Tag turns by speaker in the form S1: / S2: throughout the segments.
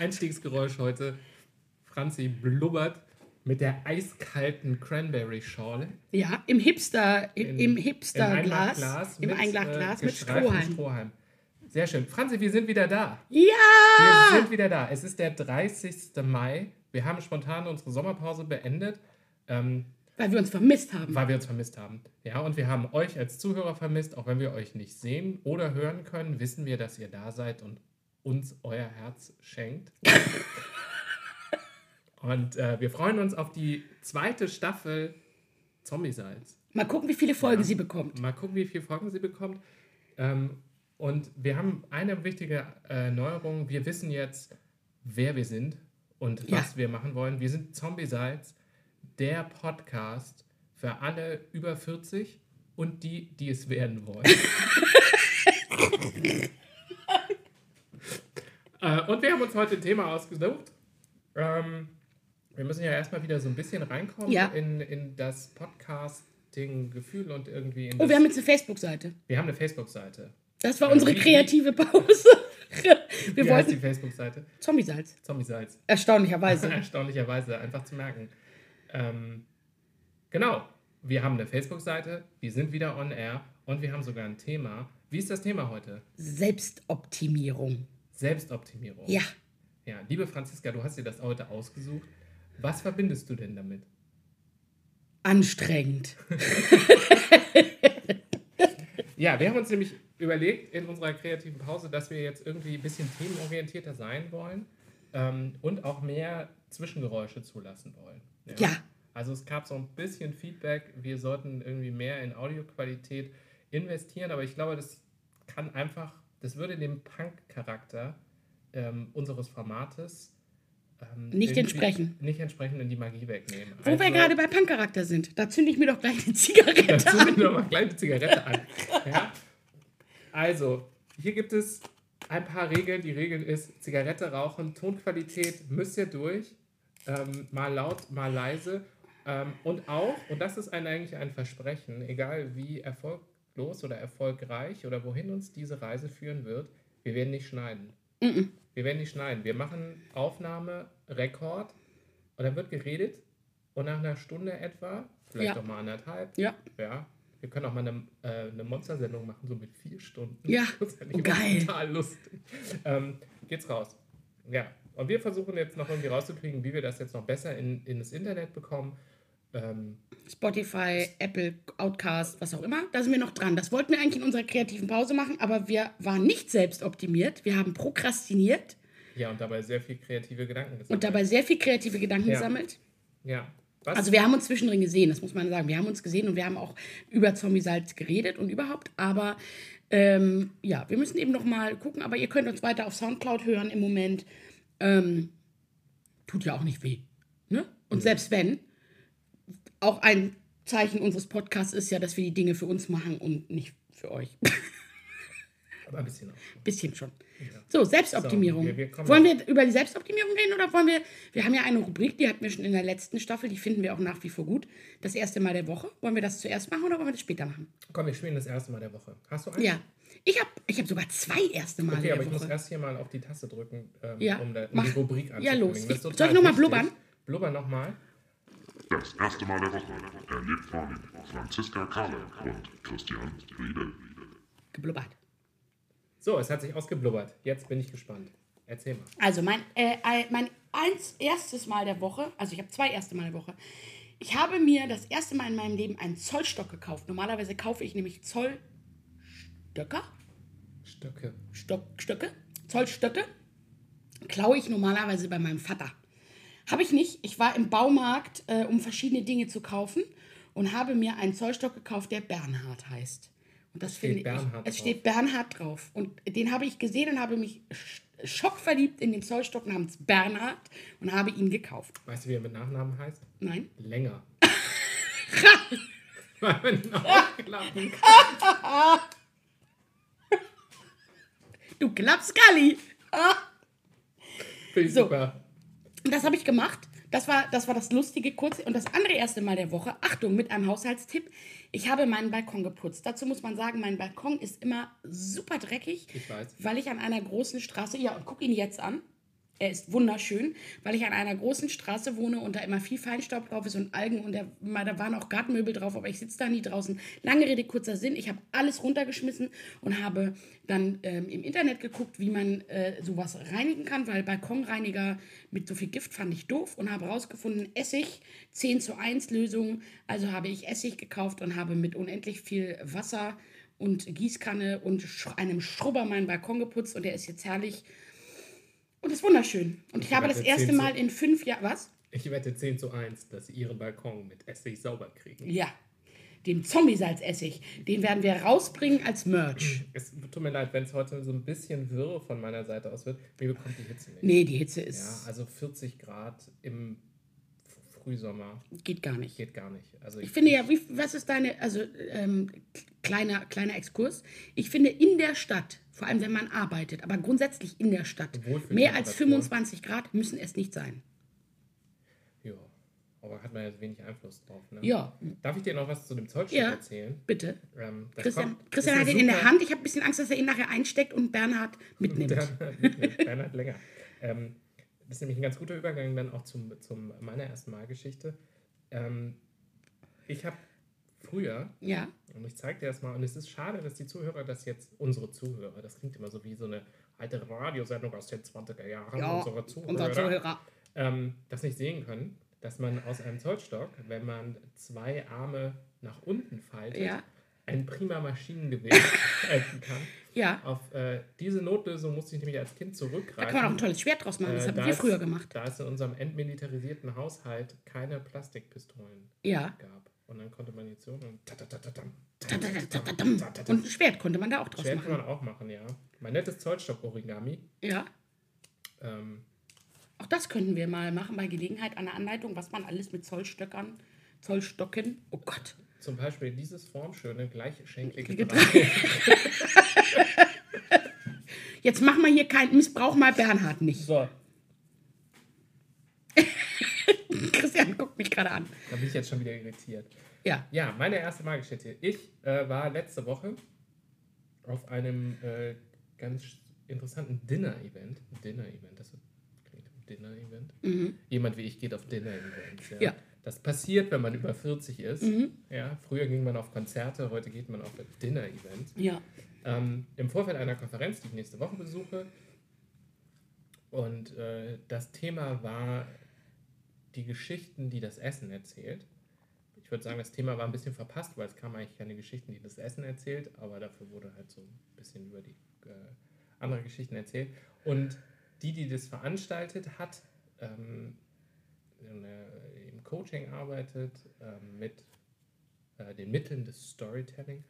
S1: Einstiegsgeräusch heute. Franzi blubbert mit der eiskalten Cranberry-Schorle.
S2: Ja, im Hipster, im,
S1: In-
S2: im Hipster-Glas. Im
S1: mit,
S2: Einmachglas
S1: äh,
S2: mit. Strohhalm.
S1: Sehr schön. Franzi, wir sind wieder da.
S2: Ja!
S1: Wir sind wieder da. Es ist der 30. Mai. Wir haben spontan unsere Sommerpause beendet, ähm,
S2: Weil wir uns vermisst haben.
S1: weil wir uns vermisst haben. Ja, und wir haben euch als Zuhörer vermisst. Auch wenn wir euch nicht sehen oder hören können, wissen wir, dass ihr da seid und uns euer Herz schenkt. und äh, wir freuen uns auf die zweite Staffel Zombie-Salz.
S2: Mal gucken, wie viele Folgen sie bekommt.
S1: Mal gucken, wie viele Folgen sie bekommt. Ähm, und wir haben eine wichtige äh, Neuerung. Wir wissen jetzt, wer wir sind und
S2: Ja.
S1: was wir machen wollen. Wir sind Zombie Salz, der Podcast für alle über 40 und die, die es werden wollen. äh, und wir haben uns heute ein Thema ausgesucht. Ähm, wir müssen ja erstmal wieder so ein bisschen reinkommen
S2: Ja.
S1: in, in das Podcasting-Gefühl und irgendwie in
S2: Oh, wir haben jetzt eine Facebook-Seite.
S1: wir haben eine Facebook-Seite.
S2: Das war unsere
S1: wie-
S2: kreative Pause. Wir
S1: Wie heißt die Facebook-Seite?
S2: Zombie-Salz.
S1: Zombie-Salz.
S2: Erstaunlicherweise.
S1: Erstaunlicherweise, einfach zu merken. Ähm, genau, wir haben eine Facebook-Seite, wir sind wieder on air und wir haben sogar ein Thema. Wie ist das Thema heute?
S2: Selbstoptimierung.
S1: Selbstoptimierung.
S2: Ja.
S1: Ja, liebe Franziska, du hast dir das heute ausgesucht. Was verbindest du denn damit?
S2: Anstrengend.
S1: Ja, wir haben uns nämlich überlegt in unserer kreativen Pause, dass wir jetzt irgendwie ein bisschen themenorientierter sein wollen ähm, und auch mehr Zwischengeräusche zulassen wollen.
S2: Ja.
S1: Also es gab so ein bisschen Feedback, wir sollten irgendwie mehr in Audioqualität investieren, aber ich glaube, das kann einfach, das würde dem Punk-Charakter ähm, unseres Formates ähm,
S2: Nicht entsprechen.
S1: Nicht entsprechend in die Magie wegnehmen.
S2: Wo wir gerade bei Punk-Charakter sind, da zünde ich mir doch gleich eine Zigarette
S1: Dazu
S2: an.
S1: noch mal kleine Zigarette an. Ja? Also, hier gibt es ein paar Regeln. Die Regel ist, Zigarette rauchen, Tonqualität müsst ihr durch. Ähm, mal laut, mal leise. Ähm, und auch, und das ist ein, eigentlich ein Versprechen, egal wie erfolglos oder erfolgreich oder wohin uns diese Reise führen wird, wir werden nicht schneiden. Wir werden nicht schneiden. Wir machen Aufnahme, Rekord und dann wird geredet und nach einer Stunde etwa, vielleicht
S2: Ja.
S1: auch mal anderthalb,
S2: Ja.
S1: ja. Wir können auch mal eine, äh, eine Monstersendung machen, so mit vier Stunden.
S2: Ja.
S1: Das ist
S2: Oh, geil.
S1: Total lustig. Ähm, geht's raus. Ja. Und wir versuchen jetzt noch irgendwie rauszukriegen, wie wir das jetzt noch besser in, in das Internet bekommen. Ähm,
S2: Spotify, Apple, Outcast, was auch immer. Da sind wir noch dran. Das wollten wir eigentlich in unserer kreativen Pause machen, aber wir waren nicht selbst optimiert. Wir haben prokrastiniert
S1: ja, und dabei sehr viel kreative Gedanken gesammelt.
S2: und dabei sehr viel kreative Gedanken
S1: Ja.
S2: gesammelt.
S1: Ja. Was?
S2: Also wir haben uns zwischendrin gesehen, das muss man sagen. Wir haben uns gesehen und wir haben auch über Zombie-Salz geredet und überhaupt. Aber ähm, ja, wir müssen eben noch mal gucken. Aber ihr könnt uns weiter auf Soundcloud hören im Moment. Ähm, tut ja auch nicht weh. Ne? Und selbst wenn, auch ein Zeichen unseres Podcasts ist ja, dass wir die Dinge für uns machen und nicht für euch.
S1: Aber ein bisschen auch.
S2: Bisschen schon. So, Selbstoptimierung.
S1: So, wir- wir
S2: wollen wir über die Selbstoptimierung reden oder wollen wir. Wir haben ja eine Rubrik, die hatten wir schon in der letzten Staffel, die finden wir auch nach wie vor gut. Das erste Mal der Woche. Wollen wir das zuerst machen oder wollen wir das später machen?
S1: Komm, wir spielen das erste Mal der Woche. Hast du eins?
S2: Ja. Ich habe ich hab sogar zwei erste Male
S1: Okay, aber ich muss
S2: Woche.
S1: erst hier mal auf die Taste drücken, ähm,
S2: Ja,
S1: um, da, um die Rubrik
S2: Ja,
S1: anzukündigen.
S2: los.
S1: Das ist
S2: Ich- soll ich noch mal
S1: wichtig.
S2: blubbern?
S1: Blubber nochmal.
S3: Das erste Mal der Woche erlebt von Franziska Kahle und Christian Riedel.
S2: Geblubbert.
S1: So, es hat sich ausgeblubbert. Jetzt bin ich gespannt. Erzähl mal.
S2: Also mein, äh, mein eins, erstes Mal der Woche, also ich habe zwei erste Mal der Woche. Ich habe mir das erste Mal in meinem Leben einen Zollstock gekauft. Normalerweise kaufe ich nämlich Zollstöcker,
S1: Stöcke.
S2: Stock, Stöcke, Zollstöcke, klaue ich normalerweise bei meinem Vater. Habe ich nicht. Ich war im Baumarkt, äh, um verschiedene Dinge zu kaufen und habe mir einen Zollstock gekauft, der Bernhard heißt. Und das
S1: steht
S2: finde ich.
S1: Bernhard
S2: Es
S1: drauf.
S2: steht Bernhard drauf. Und den habe ich gesehen und habe mich sch- schockverliebt in den Zollstock namens Bernhard und habe ihn gekauft.
S1: Weißt du, wie er mit Nachnamen heißt?
S2: Nein.
S1: Länger. Weil man ihn aufklappen kann.
S2: Du Klapskalli!
S1: Finde ich
S2: So.
S1: super.
S2: Und das habe ich gemacht. Das war, das war das lustige kurze und das andere erste Mal der Woche. Achtung, mit einem Haushaltstipp. Ich habe meinen Balkon geputzt. Dazu muss man sagen, mein Balkon ist immer super dreckig,
S1: Ich weiß.
S2: weil ich an einer großen Straße, ja, und guck ihn jetzt an. Er ist wunderschön, weil ich an einer großen Straße wohne und da immer viel Feinstaub drauf ist und Algen und der, da waren auch Gartenmöbel drauf, aber ich sitze da nie draußen. Lange Rede, kurzer Sinn. Ich habe alles runtergeschmissen und habe dann ähm, im Internet geguckt, wie man äh, sowas reinigen kann, weil Balkonreiniger mit so viel Gift fand ich doof und habe herausgefunden, Essig, 10 zu 1 Lösung. Also habe ich Essig gekauft und habe mit unendlich viel Wasser und Gießkanne und einem Schrubber meinen Balkon geputzt und der ist jetzt herrlich und ist wunderschön. Und ich habe das erste
S1: 10 zu-
S2: Mal in fünf Jahren, was?
S1: Ich wette 10 zu 1, dass sie ihren Balkon mit Essig sauber kriegen.
S2: Ja, den Zombie-Salzessig. Den werden wir rausbringen als Merch.
S1: Es tut mir leid, wenn es heute so ein bisschen wirr von meiner Seite aus wird. Mir bekommt die Hitze nicht.
S2: Nee, die Hitze
S1: Ja,
S2: ist,
S1: also 40 Grad im Frühsommer
S2: geht gar nicht.
S1: geht gar nicht. Also
S2: Ich finde ja, wie, was ist deine, also ähm, kleiner, kleiner Exkurs. Ich finde in der Stadt, vor allem wenn man arbeitet, aber grundsätzlich in der Stadt, mehr als 25 Grad müssen es nicht sein.
S1: Ja, aber hat man ja wenig Einfluss drauf. Ne?
S2: Ja.
S1: Darf ich dir noch was zu dem Zollstock
S2: Ja.
S1: erzählen?
S2: Bitte.
S1: Ähm,
S2: Christian,
S1: kommt-
S2: Christian
S1: ist
S2: hat ihn in der Hand. Ich habe ein bisschen Angst, dass er ihn nachher einsteckt und Bernhard mitnimmt.
S1: Bernhard, Bernhard länger. Ähm, das ist nämlich ein ganz guter Übergang dann auch zum, zum meiner ersten Malgeschichte. Ähm, ich habe früher,
S2: Ja,
S1: und ich zeige dir das mal, und es ist schade, dass die Zuhörer das jetzt, unsere Zuhörer, das klingt immer so wie so eine alte Radiosendung aus den 20er Jahren,
S2: ja
S1: unsere Zuhörer,
S2: unser Zuhörer.
S1: ähm, das nicht sehen können, dass man aus einem Zollstock, wenn man zwei Arme nach unten faltet,
S2: Ja.
S1: ein prima Maschinengewehr halten kann.
S2: Ja,
S1: Auf äh, diese Notlösung musste ich nämlich als Kind
S2: da
S1: zurückgreifen.
S2: kann man auch ein tolles Schwert draus machen. Das
S1: Äh,
S2: haben
S1: da
S2: wir früher gemacht.
S1: Da es in unserem entmilitarisierten Haushalt keine Plastikpistolen
S2: Ja.
S1: gab. Und dann konnte man jetzt so und
S2: ein Schwert konnte man da auch draus
S1: Schwert kann
S2: machen.
S1: man auch machen, ja. Mein nettes Zollstock-Origami.
S2: Ja,
S1: Ähm,
S2: auch das könnten wir mal machen bei Gelegenheit einer Anleitung, was man alles mit Zollstöckern, Zollstocken, oh Gott.
S1: zum Beispiel dieses formschöne, gleichschenklige
S2: Ge-
S1: Dreieck.
S2: Jetzt machen wir hier keinen Missbrauch mal Bernhard nicht.
S1: So,
S2: Christian guckt mich gerade an.
S1: da bin ich jetzt schon wieder irritiert.
S2: Ja,
S1: Ja, meine erste Malgeschichte. Ich äh, war letzte Woche auf einem äh, ganz interessanten Dinner-Event. Dinner-Event, das klingt Dinner-Event. Jemand wie ich geht auf Dinner-Events. Ja.
S2: Ja.
S1: Das passiert, wenn man über 40 ist. Ja, früher ging man auf Konzerte, heute geht man auf Dinner-Events.
S2: ja.
S1: Ähm, Im Vorfeld einer Konferenz, die ich nächste Woche besuche. Und äh, das Thema war die Geschichten, die das Essen erzählt. Ich würde sagen, das Thema war ein bisschen verpasst, weil es kamen eigentlich keine Geschichten, die das Essen erzählt, aber dafür wurde halt so ein bisschen über die äh, andere Geschichten erzählt. Und die, die das veranstaltet hat, ähm, in, äh, im Coaching arbeitet, ähm, mit äh, den Mitteln des Storytelling,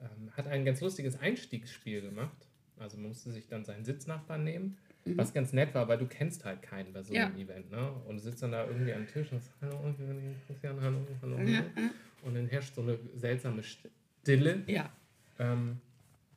S1: ähm, hat ein ganz lustiges Einstiegsspiel gemacht. Also man musste sich dann seinen Sitznachbarn nehmen, was ganz nett war, weil du kennst halt keinen bei so einem
S2: Ja.
S1: Event. Ne? Und du sitzt dann da irgendwie am Tisch und sagst, hallo, ich bin Christian, hallo, hallo.
S2: Ja,
S1: Und dann herrscht so eine seltsame Stille.
S2: ja.
S1: Ähm,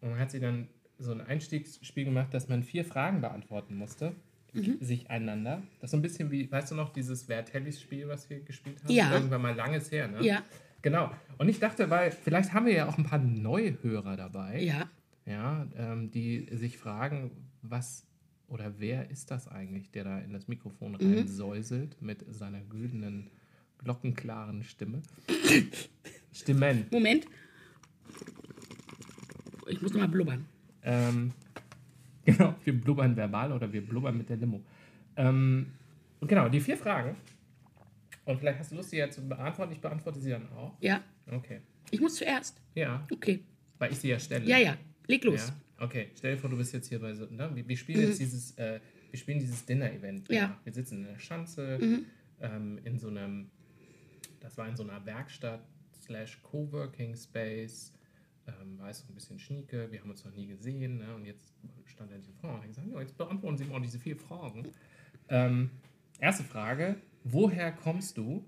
S1: und hat sie dann so ein Einstiegsspiel gemacht, dass man vier Fragen beantworten musste.
S2: Mhm.
S1: Sich einander. Das ist so ein bisschen wie, weißt du noch, dieses Wer Tellys Spiel, was wir gespielt haben?
S2: Ja.
S1: Irgendwann mal langes her, ne?
S2: Ja,
S1: Genau. Und ich dachte, weil vielleicht haben wir ja auch ein paar neue Hörer dabei,
S2: ja.
S1: ja, ähm, die sich fragen, was oder wer ist das eigentlich, der da in das Mikrofon
S2: Mhm.
S1: reinsäuselt mit seiner güldenen, glockenklaren Stimme? Stimmen.
S2: Moment. Ich muss noch mal blubbern.
S1: Ähm, genau, wir blubbern verbal oder wir blubbern mit der Limo. Ähm, genau, die vier Fragen. Und vielleicht hast du Lust, sie ja zu beantworten. Ich beantworte sie dann auch.
S2: Ja,
S1: Okay.
S2: ich muss zuerst.
S1: Ja,
S2: Okay.
S1: weil ich sie ja stelle.
S2: Ja, ja. Leg los.
S1: Ja, okay. Stell dir vor, du bist jetzt hier bei so, ne? wir, wir spielen jetzt dieses, äh, wir spielen dieses Dinner-Event.
S2: Mhm. Ja. Mhm.
S1: Wir sitzen in der Schanze, ähm, in so einem, das war in so einer Werkstatt slash Coworking Space, ähm, war es so ein bisschen schnieke, wir haben uns noch nie gesehen, ne? und jetzt stand da diese Frau und hat gesagt, ja, jetzt beantworten Sie mal diese vier Fragen. Ähm, erste Frage, woher kommst du?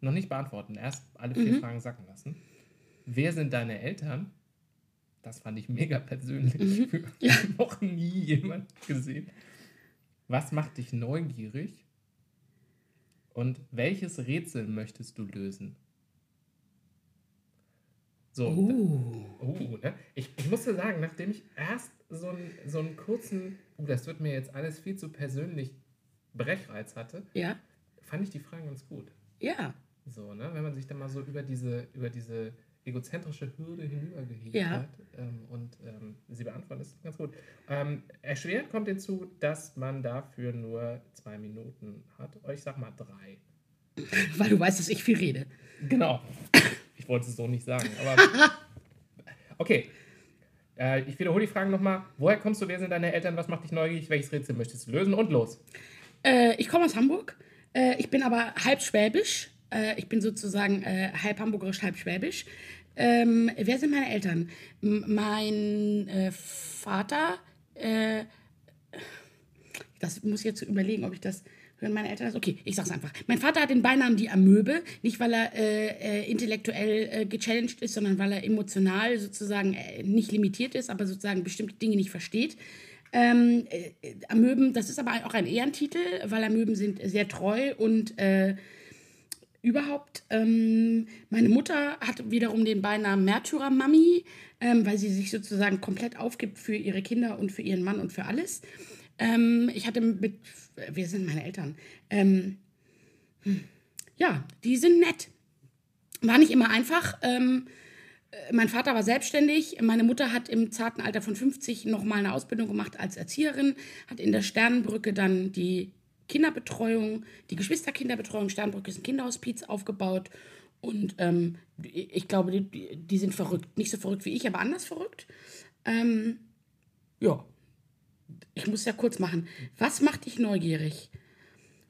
S1: Noch nicht beantworten, erst alle vier
S2: Mhm.
S1: Fragen sacken lassen. Wer sind deine Eltern? Das fand ich mega persönlich.
S2: Mhm.
S1: Noch nie jemand gesehen. Was macht dich neugierig? Und welches Rätsel möchtest du lösen? So,
S2: Uh.
S1: Uh, ne? ich, ich musste sagen, nachdem ich erst so einen, so einen kurzen, uh, das wird mir jetzt alles viel zu persönlich Brechreiz hatte,
S2: Ja.
S1: fand ich die Fragen ganz gut.
S2: Ja.
S1: So, ne? Wenn man sich dann mal so über diese, über diese egozentrische Hürde hinübergehielt
S2: Ja.
S1: hat ähm, und ähm, sie beantwortet, ist ganz gut. Ähm, erschwert kommt hinzu, dass man dafür nur zwei Minuten hat. Oh, Ich sag mal drei.
S2: Weil du weißt, dass ich viel rede.
S1: Genau. Ich wollte es so nicht sagen, aber. Okay. Äh, ich wiederhole die Fragen nochmal. Woher kommst du? Wer sind deine Eltern? Was macht dich neugierig? Welches Rätsel möchtest du lösen? Und los.
S2: Äh, ich komme aus Hamburg. Äh, ich bin aber halb schwäbisch. Äh, ich bin sozusagen äh, halb hamburgerisch, halb schwäbisch. Ähm, wer sind meine Eltern? M mein äh, Vater, äh, das muss ich jetzt überlegen, ob ich das hören meine Eltern das. Okay, ich sag's einfach. Mein Vater hat den Beinamen die Amöbe, nicht weil er äh, äh, intellektuell äh, gechallenged ist, sondern weil er emotional sozusagen äh, nicht limitiert ist, aber sozusagen bestimmte Dinge nicht versteht. Ähm, äh, Amöben, das ist aber auch ein Ehrentitel, weil Amöben sind sehr treu und überhaupt. Ähm, meine Mutter hat wiederum den Beinamen Märtyrer-Mami, ähm, weil sie sich sozusagen komplett aufgibt für ihre Kinder und für ihren Mann und für alles. Ähm, ich hatte mit, wer sind meine Eltern? Hm, ja, die sind nett. War nicht immer einfach. Ähm, äh, mein Vater war selbstständig. Meine Mutter hat im zarten Alter von 50 nochmal eine Ausbildung gemacht als Erzieherin, hat in der Sternenbrücke dann die Kinderbetreuung, die Geschwisterkinderbetreuung, Sternbrücke ist ein Kinderhospiz aufgebaut. Und ähm, ich glaube, die, die sind verrückt. Nicht so verrückt wie ich, aber anders verrückt. Ähm, ja, ich muss ja kurz machen. Was macht dich neugierig?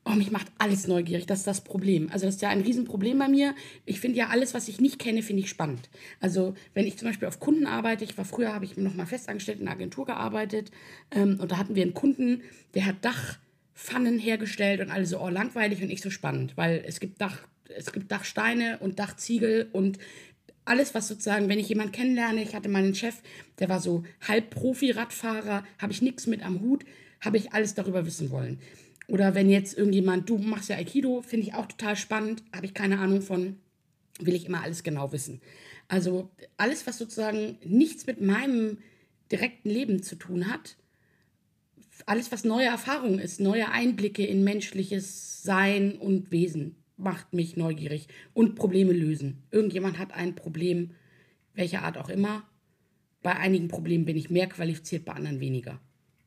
S2: Oh, mich macht alles neugierig. Das ist das Problem. Also das ist ja ein Riesenproblem bei mir. Ich finde ja alles, was ich nicht kenne, finde ich spannend. Also wenn ich zum Beispiel auf Kunden arbeite, ich war früher, habe ich noch mal festangestellt in einer Agentur gearbeitet ähm, und da hatten wir einen Kunden, der hat Dachpfannen hergestellt und alle so, oh, langweilig und nicht so spannend, weil es gibt Dach, es gibt Dachsteine und Dachziegel und alles, was sozusagen, wenn ich jemanden kennenlerne, ich hatte meinen Chef, der war so halb Profi-Radfahrer, habe ich nichts mit am Hut, habe ich alles darüber wissen wollen. Oder wenn jetzt irgendjemand, du machst ja Aikido, finde ich auch total spannend, habe ich keine Ahnung von, will ich immer alles genau wissen. Also alles, was sozusagen nichts mit meinem direkten Leben zu tun hat, alles, was neue Erfahrung ist, neue Einblicke in menschliches Sein und Wesen, macht mich neugierig. Und Probleme lösen. Irgendjemand hat ein Problem, welcher Art auch immer. Bei einigen Problemen bin ich mehr qualifiziert, bei anderen weniger.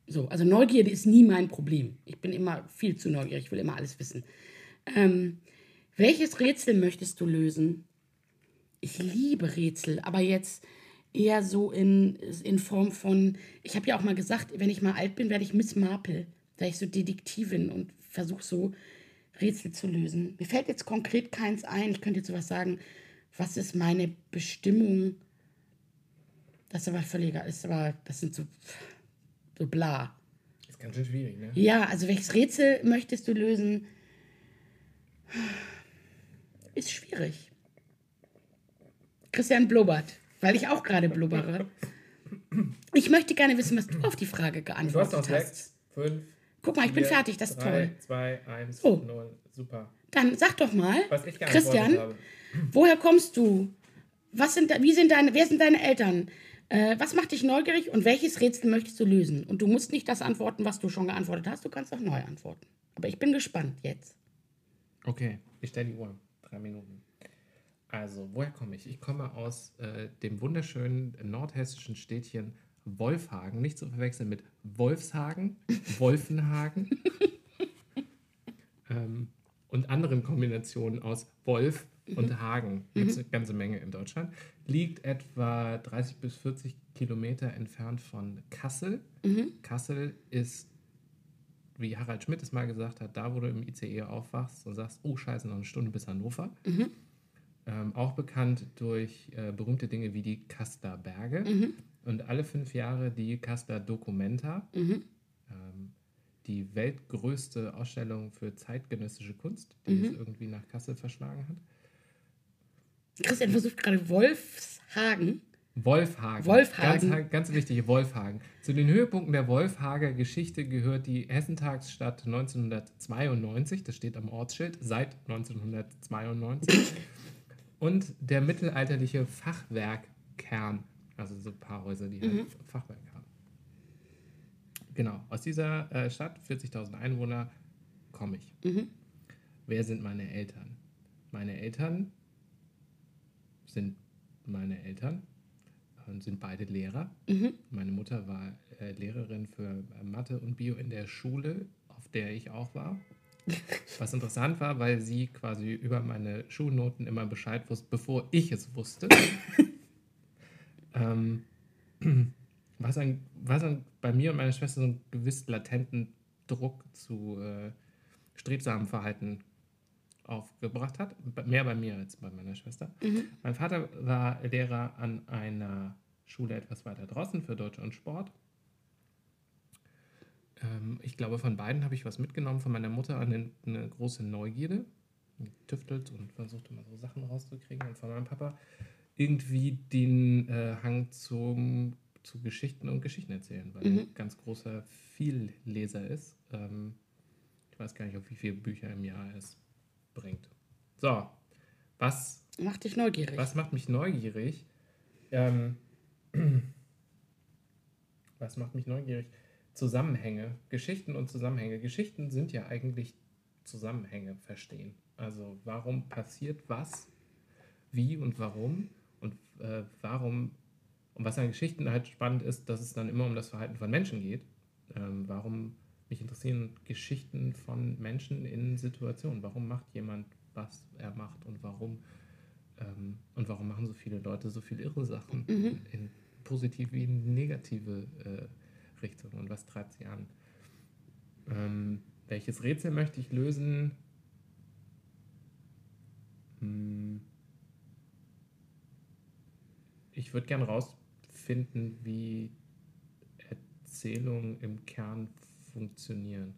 S2: So, also Neugierde ist nie mein Problem. Ich bin immer viel zu neugierig, ich will immer alles wissen. Ähm, welches Rätsel möchtest du lösen? Ich liebe Rätsel, aber jetzt eher so in, in Form von, ich habe ja auch mal gesagt, wenn ich mal alt bin, werde ich Miss Marple. Da ich so Detektivin und versuche so Rätsel zu lösen. Mir fällt jetzt konkret keins ein. Ich könnte jetzt sowas sagen, was ist meine Bestimmung? Das ist aber völliger, ist aber, das sind so, so bla.
S1: Ist ganz schön schwierig, ne?
S2: Ja, also welches Rätsel möchtest du lösen? Ist schwierig. Christian blubbert, weil ich auch gerade blubbere. Ich möchte gerne wissen, was du auf die Frage
S1: Du hast
S2: geantwortet
S1: noch
S2: hast.
S1: sechs, fünf.
S2: Guck mal, ich bin
S1: vier,
S2: fertig, das ist
S1: drei,
S2: toll.
S1: zwei, eins,
S2: Oh.
S1: null. Super.
S2: Dann sag doch mal,
S1: Was ich geantwortet
S2: Christian,
S1: habe.
S2: woher kommst du? Was sind, wie sind deine, wer sind deine Eltern? Äh, was macht dich neugierig und welches Rätsel möchtest du lösen? Und du musst nicht das antworten, was du schon geantwortet hast, du kannst auch neu antworten. Aber ich bin gespannt jetzt.
S1: Okay, ich stelle die Uhr. Drei Minuten. Also, woher komme ich? Ich komme aus äh, dem wunderschönen nordhessischen Städtchen Wolfhagen. Nicht zu verwechseln mit Wolfshagen, Wolfenhagen ähm, und anderen Kombinationen aus Wolf und Hagen. Gibt es eine ganze Menge in Deutschland. Liegt etwa 30 bis 40 Kilometer entfernt von Kassel. Kassel ist wie Harald Schmidt es mal gesagt hat, da wo du im ICE aufwachst und sagst, oh scheiße, noch eine Stunde bis Hannover. Ähm, auch bekannt durch äh, berühmte Dinge wie die Kasper Berge und alle fünf Jahre die Kasper Documenta, ähm, die weltgrößte Ausstellung für zeitgenössische Kunst, die es irgendwie nach Kassel verschlagen hat.
S2: Christian versucht gerade Wolfshagen.
S1: Wolfhagen.
S2: Wolfhagen.
S1: Ganz, ganz wichtig, Wolfhagen. Zu den Höhepunkten der Wolfhager Geschichte gehört die Hessentagsstadt 1992. Das steht am Ortsschild seit 1992. und der mittelalterliche Fachwerkkern. Also so ein paar Häuser, die halt Fachwerk haben. Genau, aus dieser äh, Stadt, 40.000 Einwohner, komme ich. Wer sind meine Eltern? Meine Eltern sind meine Eltern und sind beide Lehrer. Meine Mutter war äh, Lehrerin für äh, Mathe und Bio in der Schule, auf der ich auch war. Was interessant war, weil sie quasi über meine Schulnoten immer Bescheid wusste, bevor ich es wusste. ähm, was, ein, was ein, bei mir und meiner Schwester so einen gewiss latenten Druck zu äh, strebsamem Verhalten aufgebracht hat. Mehr bei mir als bei meiner Schwester. Mein Vater war Lehrer an einer Schule etwas weiter draußen für Deutsch und Sport. Ähm, ich glaube, von beiden habe ich was mitgenommen. Von meiner Mutter eine, eine große Neugierde. Die tüftelt und versucht immer so Sachen rauszukriegen. Und von meinem Papa irgendwie den äh, Hang zum, zu Geschichten und Geschichten erzählen, weil er ein ganz großer Vielleser ist. Ähm, ich weiß gar nicht, auf wie viele Bücher im Jahr es bringt. So, was
S2: Mach dich neugierig.
S1: was macht mich neugierig? Ähm, was macht mich neugierig? Zusammenhänge, Geschichten und Zusammenhänge. Geschichten sind ja eigentlich Zusammenhänge verstehen. Also warum passiert was, wie und warum und äh, warum und was an Geschichten halt spannend ist, dass es dann immer um das Verhalten von Menschen geht. Ähm, warum mich interessieren Geschichten von Menschen in Situationen. Warum macht jemand, was er macht und warum ähm, und warum machen so viele Leute so viele irre Sachen in positive wie in negative äh, Richtungen und was treibt sie an? Ähm, welches Rätsel möchte ich lösen? Hm. Ich würde gern rausfinden, wie Erzählungen im Kern funktionieren.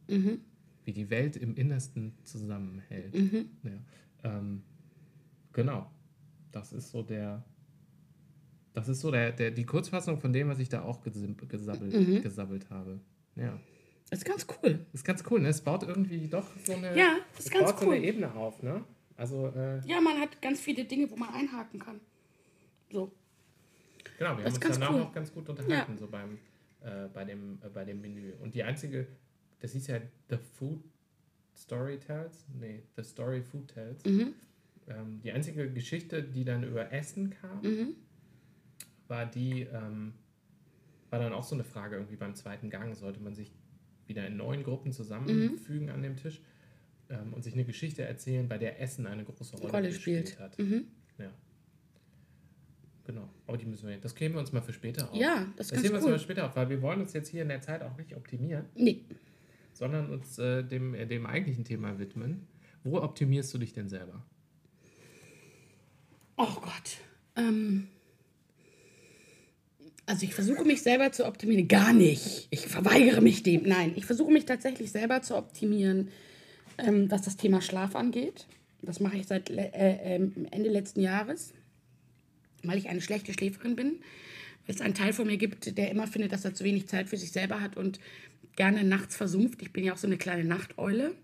S1: Wie die Welt im Innersten zusammenhält. Ja. Ähm, genau. Das ist so der. Das ist so der, der, die Kurzfassung von dem, was ich da auch gesim- gesabbelt, gesabbelt habe. Ja.
S2: Das ist ganz cool.
S1: Ist ganz cool, ne? Es baut irgendwie doch so eine,
S2: Ja, ist
S1: es
S2: ganz
S1: baut so eine
S2: cool.
S1: Ebene auf, ne? Also, äh,
S2: Ja, man hat ganz viele Dinge, wo man einhaken kann. So.
S1: genau, wir
S2: Das
S1: haben
S2: ist
S1: uns danach
S2: cool.
S1: auch ganz gut unterhalten, so beim, äh, bei, dem, äh, bei dem Menü. Und die einzige, das hieß ja The Food Story Tells, nee, The Story Food Tells.
S2: Mhm.
S1: Ähm, die einzige Geschichte, die dann über Essen kam,
S2: Mhm.
S1: War die, ähm, war dann auch so eine Frage irgendwie beim zweiten Gang, sollte man sich wieder in neun Gruppen zusammenfügen an dem Tisch ähm, und sich eine Geschichte erzählen, bei der Essen eine große Rolle,
S2: Rolle
S1: gespielt
S2: spielt.
S1: hat.
S2: Mhm.
S1: Ja. Genau. Aber die müssen wir, das kämen wir uns mal für später auf.
S2: Ja, das ist
S1: das heben wir uns mal später auf, weil wir wollen uns jetzt hier in der Zeit auch nicht optimieren,
S2: Nee.
S1: sondern uns äh, dem, äh, dem eigentlichen Thema widmen. Wo optimierst du dich denn selber?
S2: Oh Gott. Ähm, also ich versuche mich selber zu optimieren. Gar nicht. Ich verweigere mich dem. Nein, ich versuche mich tatsächlich selber zu optimieren, ähm, was das Thema Schlaf angeht. Das mache ich seit äh, ähm, Ende letzten Jahres, weil ich eine schlechte Schläferin bin. Weil es einen Teil von mir gibt, der immer findet, dass er zu wenig Zeit für sich selber hat und gerne nachts versumpft. Ich bin ja auch so eine kleine Nachteule.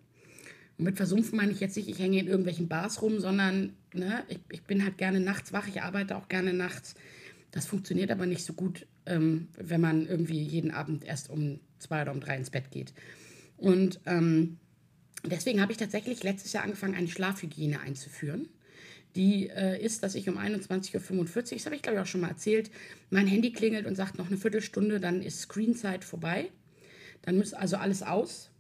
S2: Und mit versumpfen meine ich jetzt nicht, ich hänge in irgendwelchen Bars rum, sondern ne, ich, ich bin halt gerne nachts wach, ich arbeite auch gerne nachts. Das funktioniert aber nicht so gut, ähm, wenn man irgendwie jeden Abend erst um zwei oder um drei ins Bett geht. Und ähm, deswegen habe ich tatsächlich letztes Jahr angefangen, eine Schlafhygiene einzuführen. Die äh, ist, dass ich um 21.45 Uhr, das habe ich glaube ich auch schon mal erzählt, mein Handy klingelt und sagt noch eine Viertelstunde, dann ist Screenzeit vorbei. Dann muss also alles aus.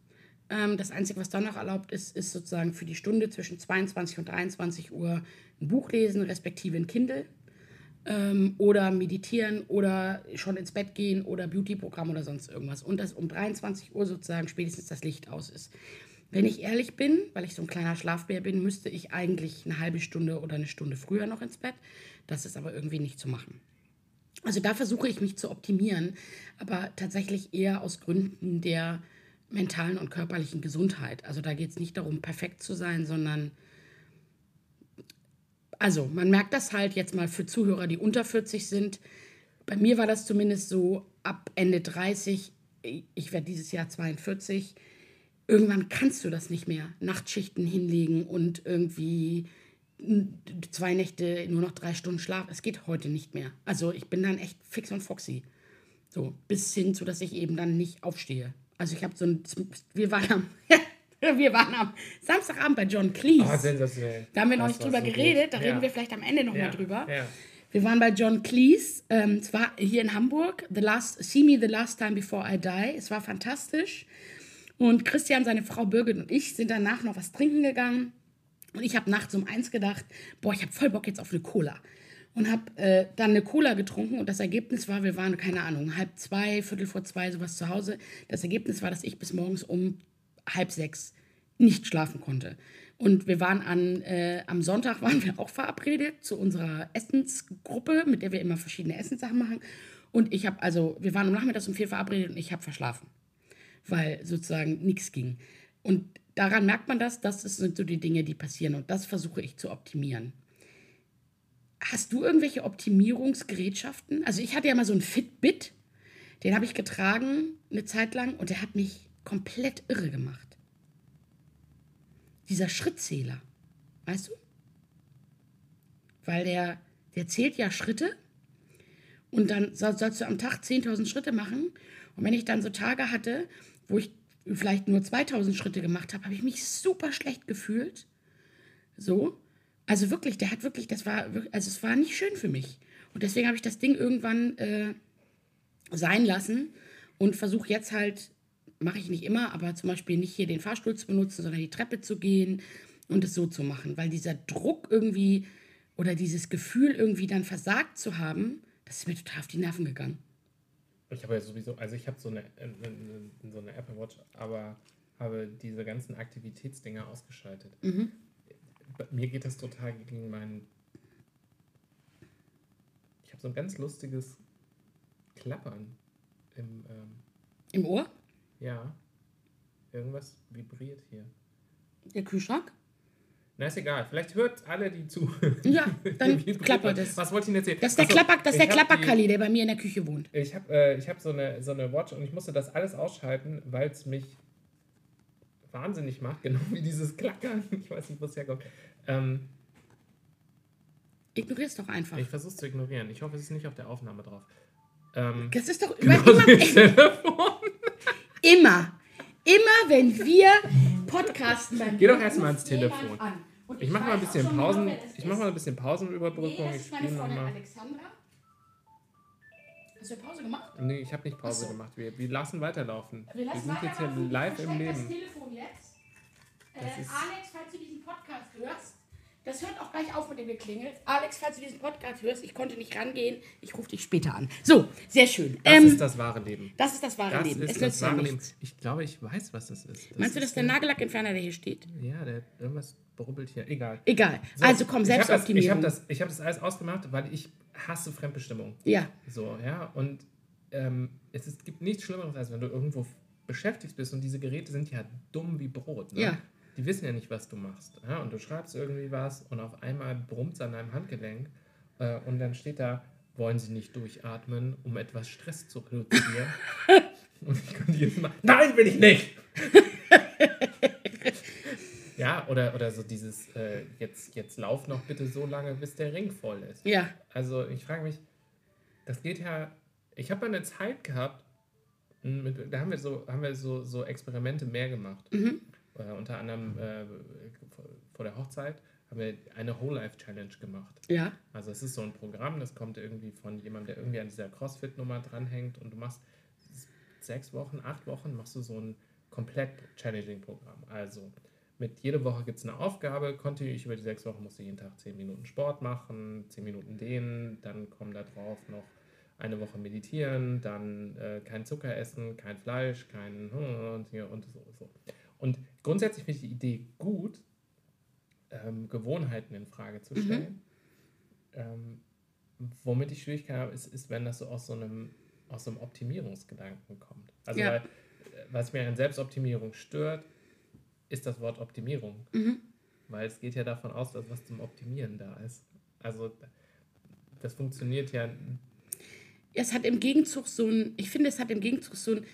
S2: Ähm, das Einzige, was dann noch erlaubt ist, ist sozusagen für die Stunde zwischen 22 und 23 Uhr ein Buch lesen, respektive ein Kindle. Ähm, oder meditieren oder schon ins Bett gehen oder Beauty-Programm oder sonst irgendwas. Und dass um 23 Uhr sozusagen spätestens das Licht aus ist. Wenn ich ehrlich bin, weil ich so ein kleiner Schlafbär bin, müsste ich eigentlich eine halbe Stunde oder eine Stunde früher noch ins Bett. Das ist aber irgendwie nicht zu machen. Also da versuche ich mich zu optimieren, aber tatsächlich eher aus Gründen der mentalen und körperlichen Gesundheit. Also da geht es nicht darum, perfekt zu sein, sondern also man merkt das halt jetzt mal für Zuhörer, die unter 40 sind. Bei mir war das zumindest so ab Ende 30, ich werde dieses Jahr 42, irgendwann kannst du das nicht mehr. Nachtschichten hinlegen und irgendwie zwei Nächte nur noch drei Stunden Schlaf. Es geht heute nicht mehr. Also ich bin dann echt fix und foxy. So, bis hin zu, dass ich eben dann nicht aufstehe. Also ich habe so ein, wir waren am, wir waren am Samstagabend bei John Cleese.
S1: Oh, sensationell.
S2: Da haben wir noch
S1: Das
S2: nicht drüber
S1: so
S2: geredet,
S1: gut.
S2: da
S1: Ja.
S2: reden wir vielleicht am Ende noch
S1: Ja,
S2: mal drüber.
S1: ja.
S2: Wir waren bei John Cleese, ähm, es war hier in Hamburg, the last, See Me the Last Time Before I Die. Es war fantastisch. Und Christian, seine Frau Birgit und ich sind danach noch was trinken gegangen. Und ich habe nachts um eins gedacht, boah, ich habe voll Bock jetzt auf eine Cola. Und habe äh, dann eine Cola getrunken und das Ergebnis war, wir waren, keine Ahnung, halb zwei, viertel vor zwei, sowas zu Hause. Das Ergebnis war, dass ich bis morgens um halb sechs nicht schlafen konnte. Und wir waren an, äh, am Sonntag waren wir auch verabredet zu unserer Essensgruppe, mit der wir immer verschiedene Essenssachen machen. Und ich habe, also, wir waren am Nachmittag um vier verabredet und ich habe verschlafen weil sozusagen nichts ging. Und daran merkt man das, das sind so die Dinge, die passieren und das versuche ich zu optimieren. Hast du irgendwelche Optimierungsgerätschaften? Also ich hatte ja mal so einen Fitbit, den habe ich getragen eine Zeit lang und der hat mich komplett irre gemacht. Dieser Schrittzähler, weißt du? Weil der, der zählt ja Schritte und dann soll, sollst du am Tag 10.000 Schritte machen. Und wenn ich dann so Tage hatte, wo ich vielleicht nur 2.000 Schritte gemacht habe, habe ich mich super schlecht gefühlt. So. Also wirklich, der hat wirklich, das war, also es war nicht schön für mich. Und deswegen habe ich das Ding irgendwann äh, sein lassen und versuche jetzt halt, mache ich nicht immer, aber zum Beispiel nicht hier den Fahrstuhl zu benutzen, sondern die Treppe zu gehen und es so zu machen. Weil dieser Druck irgendwie oder dieses Gefühl irgendwie dann versagt zu haben, das ist mir total auf die Nerven gegangen.
S1: Ich habe ja sowieso, also ich habe so eine, äh, so eine Apple Watch, aber habe diese ganzen Aktivitätsdinger ausgeschaltet. Bei mir geht das total gegen meinen. Ich habe so ein ganz lustiges Klappern im, ähm,
S2: Im Ohr?
S1: Ja, irgendwas vibriert hier.
S2: Der Kühlschrank?
S1: Na, ist egal. Vielleicht hört alle, die zu.
S2: Ja, dann klappert
S1: was.
S2: es.
S1: Was wollte ich Ihnen erzählen?
S2: Das ist der,
S1: Ach so,
S2: Klapper, das der Klapperkalli, bei mir in der Küche wohnt.
S1: Ich habe äh, ich hab so, eine, so eine Watch und ich musste das alles ausschalten, weil es mich wahnsinnig macht, genau wie dieses Klackern. Ich weiß nicht, wo es herkommt. Ähm,
S2: Ignorier es doch einfach.
S1: ich versuche es zu ignorieren. Ich hoffe, es ist nicht auf der Aufnahme drauf. Ähm,
S2: Das ist doch
S1: genauso wie
S2: immer. Immer, immer, wenn wir podcasten beim
S1: Geh doch erstmal ans Telefon. Ich mache mal ein bisschen Pausen.
S2: das
S1: Ich mache mal ein bisschen
S2: Nee,
S1: Pausenüberbrückung.
S2: das
S1: ich
S2: ist meine Freundin. Alexandra. Hast du Pause gemacht?
S1: Nee, ich habe nicht Pause
S2: so.
S1: gemacht. Wir, wir lassen weiterlaufen.
S2: Wir lassen
S1: sind jetzt hier live im Leben.
S2: Das Telefon jetzt. Äh,
S1: Das ist-
S2: Alex, falls du diesen Podcast hörst, das hört auch gleich auf mit dem Geklingelt. Alex, falls du diesen Podcast hörst, ich konnte nicht rangehen, ich rufe dich später an. So, sehr schön.
S1: Das
S2: Ähm,
S1: ist das wahre Leben.
S2: das ist das wahre
S1: Das
S2: Leben.
S1: ist
S2: es
S1: das wahre Leben.
S2: nichts.
S1: Ich glaube, ich weiß, was das ist. Das
S2: Meinst du,
S1: ist
S2: das ist der Nagellackentferner, der hier steht?
S1: Ja, der irgendwas brubbelt hier. Egal.
S2: Egal.
S1: So,
S2: also komm,
S1: Ich habe das, ich
S2: Selbstoptimierung.
S1: hab das, ich hab das alles ausgemacht, weil ich hasse Fremdbestimmung.
S2: ja,
S1: So, ja. Und ähm, es ist, gibt nichts Schlimmeres, als wenn du irgendwo beschäftigt bist und diese Geräte sind ja dumm wie Brot. Ne?
S2: Ja.
S1: Die wissen ja nicht, was du machst. Ja? Und du schreibst irgendwie was und auf einmal brummt es an deinem Handgelenk äh, und dann steht da, wollen Sie nicht durchatmen, um etwas Stress zu reduzieren? und ich konnte jedes Mal, nein, will ich nicht! ja, oder, oder so dieses, äh, jetzt, jetzt lauf noch bitte so lange, bis der Ring voll ist.
S2: ja.
S1: Also ich frage mich, das geht ja. Ich habe mal eine Zeit gehabt, mit, da haben wir so, haben wir so, so Experimente mehr gemacht.
S2: Mhm.
S1: Äh, unter anderem äh, vor- der Hochzeit haben wir eine Whole Life Challenge gemacht.
S2: Ja.
S1: Also es ist so ein Programm, das kommt irgendwie von jemandem, der irgendwie an dieser CrossFit-Nummer dranhängt und du machst sechs Wochen, acht Wochen machst du so ein komplett Challenging-Programm. Also mit jede Woche gibt es eine Aufgabe, kontinuierlich über die sechs Wochen musst du jeden Tag zehn Minuten Sport machen, zehn Minuten dehnen, dann kommen da drauf noch eine Woche meditieren, dann äh, kein Zucker essen, kein Fleisch, kein und, hier und so, so. Und grundsätzlich finde ich die Idee gut, ähm, Gewohnheiten in Frage zu stellen. Ähm, womit ich Schwierigkeit habe, ist, ist, wenn das so aus so einem, aus so einem Optimierungsgedanken kommt. Also,
S2: Ja.
S1: weil, was mir an Selbstoptimierung stört, ist das Wort Optimierung. Weil es geht ja davon aus, dass was zum Optimieren da ist. Also, das funktioniert ja.
S2: Es hat im Gegenzug so ein, ich finde, es hat im Gegenzug so ein,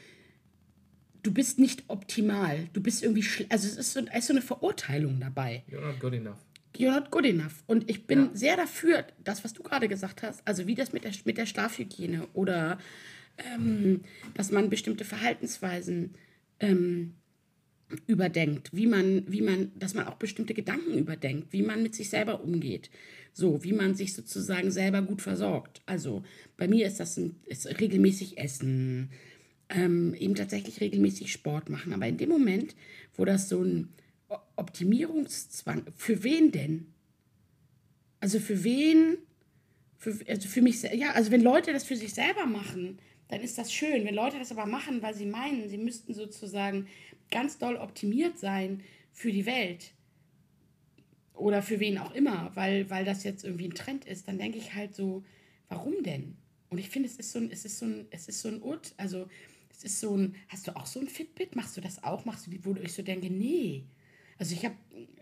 S2: du bist nicht optimal. Du bist irgendwie, also es ist so, es ist so eine Verurteilung dabei.
S1: You're not good enough.
S2: You're not good enough. Und ich bin
S1: Ja.
S2: sehr dafür, das, was du gerade gesagt hast, also wie das mit der, mit der Schlafhygiene oder ähm, dass man bestimmte Verhaltensweisen ähm, überdenkt, wie man, wie man, dass man auch bestimmte Gedanken überdenkt, wie man mit sich selber umgeht, so, wie man sich sozusagen selber gut versorgt. Also bei mir ist das ein, ist regelmäßig Essen, ähm, eben tatsächlich regelmäßig Sport machen. Aber in dem Moment, wo das so ein Optimierungszwang, für wen denn? Also für wen? Für, also für mich, ja, also wenn Leute das für sich selber machen, dann ist das schön. Wenn Leute das aber machen, weil sie meinen, sie müssten sozusagen ganz doll optimiert sein für die Welt oder für wen auch immer, weil, weil das jetzt irgendwie ein Trend ist, dann denke ich halt so, warum denn? Und ich finde, es ist so ein, es ist so ein, es ist so ein also es ist so ein, hast du auch so ein Fitbit? Machst du das auch? Machst du die, wo ich so denke, nee. Also ich habe,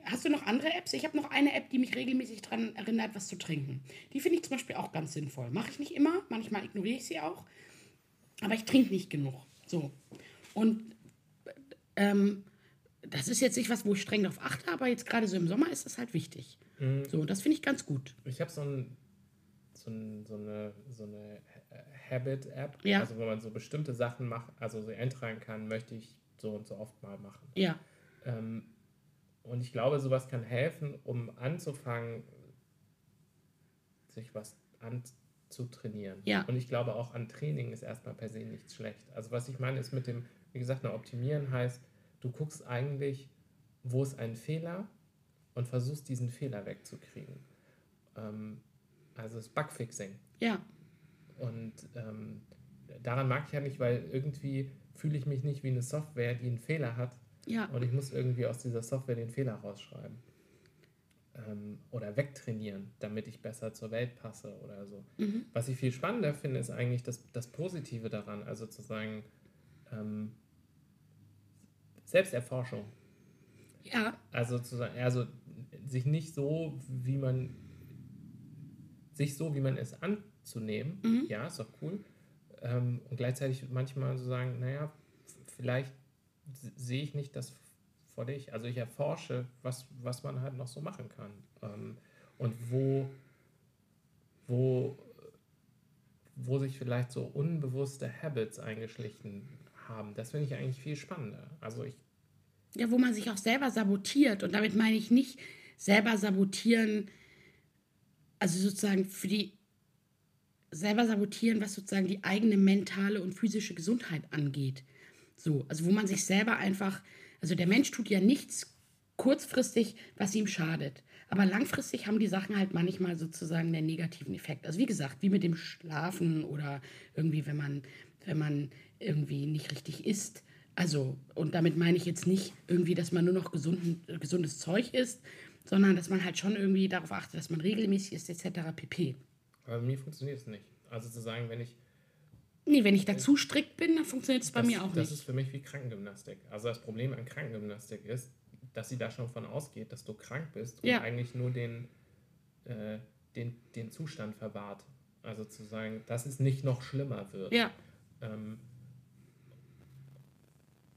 S2: hast du noch andere Apps? Ich habe noch eine App, die mich regelmäßig daran erinnert, was zu trinken. Die finde ich zum Beispiel auch ganz sinnvoll. Mache ich nicht immer, manchmal ignoriere ich sie auch, aber ich trinke nicht genug. So. Und ähm, das ist jetzt nicht was, wo ich streng darauf achte, aber jetzt gerade so im Sommer ist das halt wichtig. So, das finde ich ganz gut.
S1: Ich habe so, ein, so, ein, so eine, so eine Ha- Habit-App,
S2: Ja.
S1: also wo man so bestimmte Sachen macht, also so eintragen kann, möchte ich so und so oft mal machen.
S2: Ja,
S1: Ähm, und ich glaube, sowas kann helfen, um anzufangen, sich was anzutrainieren.
S2: Ja.
S1: Und ich glaube, auch an Training ist erstmal per se nichts schlecht. Also was ich meine, ist mit dem, wie gesagt, eine Optimieren heißt, du guckst eigentlich, wo ist ein Fehler und versuchst diesen Fehler wegzukriegen. Ähm, also das Bugfixing.
S2: ja,
S1: Und ähm, daran mag ich ja nicht, weil irgendwie fühle ich mich nicht wie eine Software, die einen Fehler hat,
S2: ja,
S1: und ich muss irgendwie aus dieser Software den Fehler rausschreiben. Ähm, oder wegtrainieren, damit ich besser zur Welt passe oder so. Was ich viel spannender finde, ist eigentlich das, das Positive daran, also zu sagen, ähm, Selbsterforschung.
S2: ja,
S1: Also zu sagen, also sich nicht so, wie man sich so, wie man es anzunehmen, ja, ist doch cool. Ähm, und gleichzeitig manchmal so sagen, naja, vielleicht sehe ich nicht das vor dich. Also ich erforsche, was, was man halt noch so machen kann. Ähm, und wo, wo, wo sich vielleicht so unbewusste Habits eingeschlichen haben. Das finde ich eigentlich viel spannender. Also ich
S2: ja, wo man sich auch selber sabotiert. Und damit meine ich nicht selber sabotieren, also sozusagen für die selber sabotieren, was sozusagen die eigene mentale und physische Gesundheit angeht. So, also wo man sich selber einfach, also der Mensch tut ja nichts kurzfristig, was ihm schadet. Aber langfristig haben die Sachen halt manchmal sozusagen den negativen Effekt. Also wie gesagt, wie mit dem Schlafen oder irgendwie, wenn man, wenn man irgendwie nicht richtig isst. Also, und damit meine ich jetzt nicht irgendwie, dass man nur noch gesunden, gesundes Zeug isst, sondern dass man halt schon irgendwie darauf achtet, dass man regelmäßig isst, etc. pp.
S1: Aber bei mir funktioniert es nicht. Also zu sagen, wenn ich.
S2: Nee, wenn ich da zu strikt bin, dann funktioniert es bei
S1: das,
S2: mir auch
S1: Das
S2: nicht.
S1: ist für mich wie Krankengymnastik. Also das Problem an Krankengymnastik ist, dass sie da schon von ausgeht, dass du krank bist und
S2: Ja.
S1: eigentlich nur den, äh, den, den Zustand verwahrt. Also zu sagen, dass es nicht noch schlimmer wird.
S2: Ja,
S1: Ähm,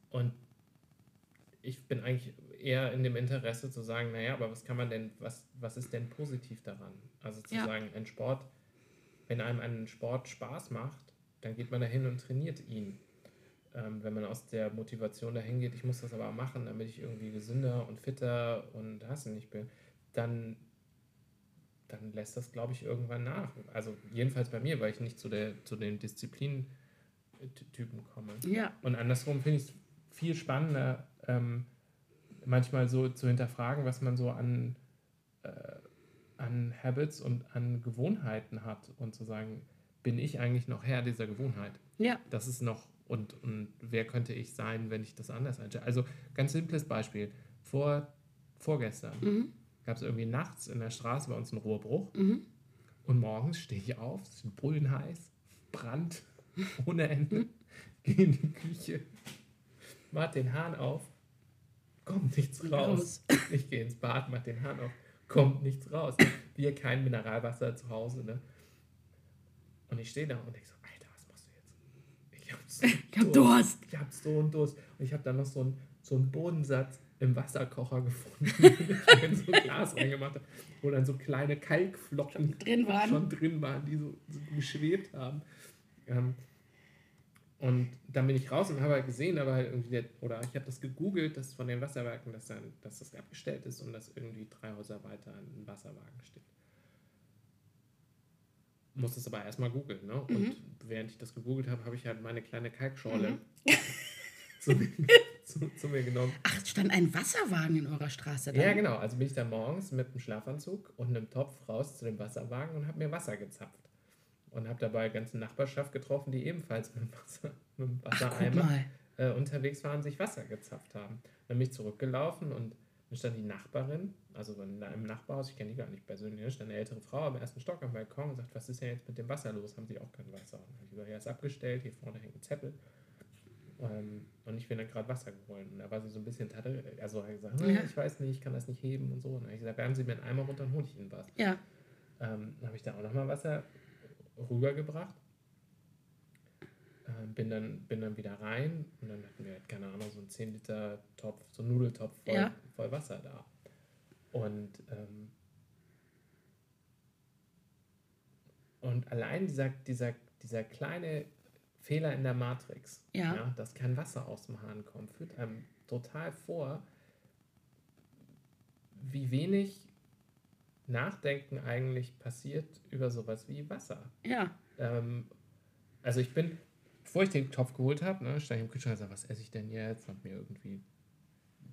S1: und ich bin eigentlich eher in dem Interesse zu sagen, naja, aber was kann man denn, was, was ist denn positiv daran? Also zu
S2: Ja.
S1: sagen, ein Sport, wenn einem ein Sport Spaß macht, dann geht man dahin und trainiert ihn. Ähm, wenn man aus der Motivation dahin geht, ich muss das aber machen, damit ich irgendwie gesünder und fitter und hast du nicht bin, dann, dann lässt das, glaube ich, irgendwann nach. Also jedenfalls bei mir, weil ich nicht zu, der, zu den Disziplinen-Typen komme.
S2: ja,
S1: Und andersrum finde ich es viel spannender, ähm, manchmal so zu hinterfragen, was man so an, äh, an Habits und an Gewohnheiten hat und zu sagen, bin ich eigentlich noch Herr dieser Gewohnheit?
S2: ja,
S1: Das ist noch, und, und wer könnte ich sein, wenn ich das anders einstelle? Also ganz simples Beispiel. Vor, vorgestern gab es irgendwie nachts in der Straße bei uns einen Rohrbruch und morgens stehe ich auf, es ist bullenheiß, Brand ohne Ende, gehe in die Küche, mach den Hahn auf, kommt nichts raus. Ich gehe ins Bad, mach den Hahn auf, kommt nichts raus. Wir kein Mineralwasser zu Hause, ne? Und ich stehe da und denke so, Alter, was machst du jetzt? Ich hab so
S2: Ich hab Durst.
S1: Ich hab so einen Durst. Und ich habe dann noch so einen, so einen Bodensatz im Wasserkocher gefunden, den ich in so ein Glas reingemacht habe, wo dann so kleine Kalkflocken
S2: Drin waren.
S1: schon drin waren, die so, so geschwebt haben. Ähm, und dann bin ich raus und habe halt gesehen, aber halt irgendwie, der, oder ich habe das gegoogelt, dass von den Wasserwerken, dass, dann, dass das abgestellt ist und dass irgendwie drei Häuser weiter ein Wasserwagen steht. Muss es aber erstmal googeln, ne? Und
S2: Mhm.
S1: während ich das gegoogelt habe, habe ich halt meine kleine Kalkschorle zu, mir, zu, zu mir genommen.
S2: Ach, stand ein Wasserwagen in eurer Straße dann?
S1: Ja, genau. Also bin ich da morgens mit einem Schlafanzug und einem Topf raus zu dem Wasserwagen und habe mir Wasser gezapft. Und habe dabei ganze Nachbarschaft getroffen, die ebenfalls mit dem, Wasser, mit dem Wassereimer äh, unterwegs waren, sich Wasser gezapft haben. Dann bin ich zurückgelaufen und dann stand die Nachbarin, also in, im Nachbarhaus, ich kenne die gar nicht persönlich, da stand eine ältere Frau am ersten Stock am Balkon und sagt, was ist denn jetzt mit dem Wasser los? Haben sie auch kein Wasser? Und dann hab ich gesagt, ja, ist abgestellt, hier vorne hängt ein Zettel. Ähm, und ich bin dann gerade Wasser geholt. Und da war sie so ein bisschen tatte, also hat gesagt, "Na,
S2: Ja.
S1: ich weiß nicht, ich kann das nicht heben und so. Und dann habe ich gesagt, werfen Sie mir einen Eimer runter und hole ich Ihnen was.
S2: Ja.
S1: Ähm, dann habe ich da auch nochmal Wasser rübergebracht. Ähm, bin, dann, bin dann wieder rein und dann hatten wir, halt, keine Ahnung, so einen 10 Liter Topf, so einen Nudeltopf voll,
S2: Ja.
S1: voll Wasser da. Und, ähm, und allein dieser, dieser, dieser kleine Fehler in der Matrix,
S2: Ja.
S1: dass kein Wasser aus dem Hahn kommt, führt einem total vor, wie wenig Nachdenken eigentlich passiert über sowas wie Wasser.
S2: Ja.
S1: Ähm, also ich bin, bevor ich den Topf geholt habe, ne, stand ich im Kühlschrank und gesagt, was esse ich denn jetzt? Hab mir irgendwie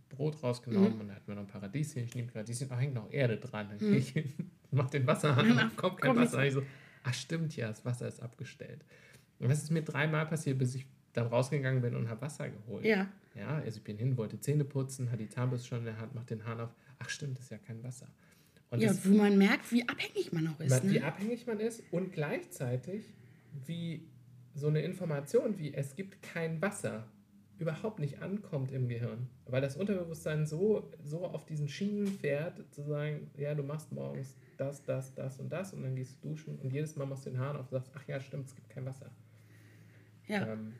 S1: Brot rausgenommen
S2: Mhm.
S1: und dann hatten wir noch ein Paradieschen. Ich nehme Paradieschen, da hängt noch Erde dran. Dann gehe ich hin, mach den Wasserhahn,
S2: Mhm. Ja,
S1: an, kommt kein
S2: kommt
S1: Wasser. Und ich so, ach stimmt ja, das Wasser ist abgestellt. Und das ist mir dreimal passiert, bis ich dann rausgegangen bin und habe Wasser geholt.
S2: Ja.
S1: Ja, also ich bin hin, wollte Zähne putzen, hatte die Zahnbürste schon in der Hand, mach den Hahn auf. Ach stimmt, das ist ja kein Wasser. Und
S2: Ja,
S1: das,
S2: wo man merkt, wie abhängig man auch ist.
S1: man- wie
S2: Ne?
S1: abhängig man ist und gleichzeitig wie so eine Information wie es gibt kein Wasser überhaupt nicht ankommt im Gehirn. Weil das Unterbewusstsein so, so auf diesen Schienen fährt, zu sagen, ja, du machst morgens das, das, das und das und dann gehst du duschen und jedes Mal machst du den Hahn auf und sagst, ach ja, stimmt, es gibt kein Wasser.
S2: Ja.
S1: Ähm,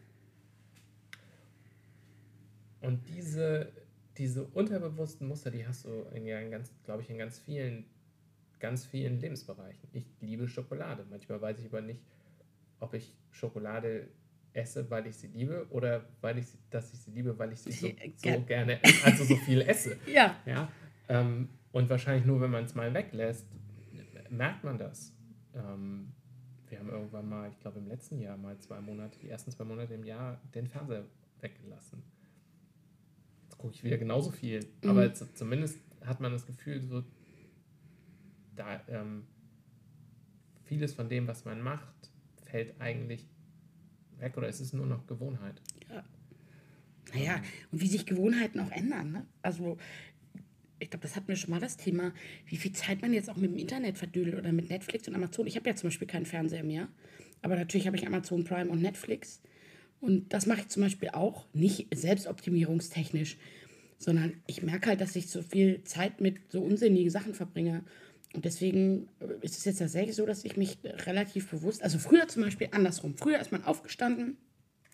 S1: und diese, diese unterbewussten Muster, die hast du in, ja, in ganz, glaube ich, in ganz vielen, ganz vielen Lebensbereichen. Ich liebe Schokolade. Manchmal weiß ich aber nicht, ob ich Schokolade esse, weil ich sie liebe oder weil ich, dass ich sie liebe, weil ich sie so, so
S2: ger-
S1: gerne, also so viel esse.
S2: Ja.
S1: Ja, ähm, und wahrscheinlich nur, wenn man es mal weglässt, merkt man das. Ähm, wir haben irgendwann mal, ich glaube im letzten Jahr mal zwei Monate, die ersten zwei Monate im Jahr, den Fernseher weggelassen. Jetzt gucke ich wieder genauso viel.
S2: Mhm.
S1: Aber z- zumindest hat man das Gefühl, so, da ähm, vieles von dem, was man macht, fällt eigentlich weg oder es ist nur noch Gewohnheit.
S2: Naja, und wie sich Gewohnheiten auch ändern. Ne? Also, ich glaube, das hatten wir schon mal das Thema, wie viel Zeit man jetzt auch mit dem Internet verdödelt oder mit Netflix und Amazon. Ich habe ja zum Beispiel keinen Fernseher mehr, aber natürlich habe ich Amazon Prime und Netflix. Und das mache ich zum Beispiel auch, nicht selbstoptimierungstechnisch, sondern ich merke halt, dass ich so viel Zeit mit so unsinnigen Sachen verbringe. Und deswegen äh, ist es jetzt tatsächlich so, dass ich mich relativ bewusst, also früher zum Beispiel andersrum. Früher ist man aufgestanden,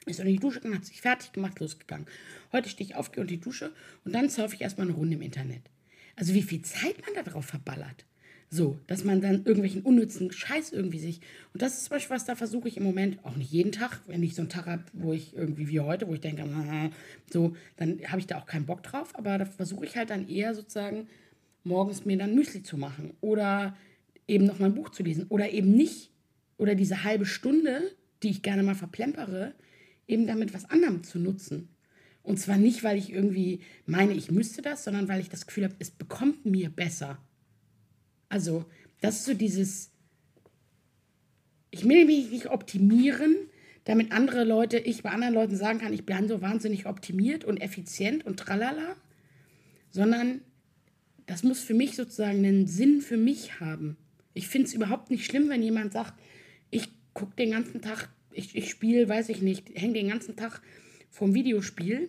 S2: ist unter die Dusche gegangen, hat sich fertig gemacht, losgegangen. Heute stehe ich auf, gehe unter die Dusche und dann surfe ich erstmal eine Runde im Internet. Also wie viel Zeit man da drauf verballert. So, dass man dann irgendwelchen unnützen Scheiß irgendwie sich. Und das ist zum Beispiel was, da versuche ich im Moment, auch nicht jeden Tag, wenn ich so einen Tag habe, wo ich irgendwie wie heute, wo ich denke, so, dann habe ich da auch keinen Bock drauf, aber da versuche ich halt dann eher sozusagen morgens mir dann Müsli zu machen oder eben noch mal ein Buch zu lesen oder eben nicht. Oder diese halbe Stunde, die ich gerne mal verplempere, eben damit was anderem zu nutzen. Und zwar nicht, weil ich irgendwie meine, ich müsste das, sondern weil ich das Gefühl habe, es bekommt mir besser. Also, das ist so dieses, ich will mich nicht optimieren, damit andere Leute, ich bei anderen Leuten sagen kann, ich bin so wahnsinnig optimiert und effizient und tralala, sondern das muss für mich sozusagen einen Sinn für mich haben. Ich finde es überhaupt nicht schlimm, wenn jemand sagt, ich gucke den ganzen Tag, ich, ich spiele, weiß ich nicht, hänge den ganzen Tag vorm Videospiel.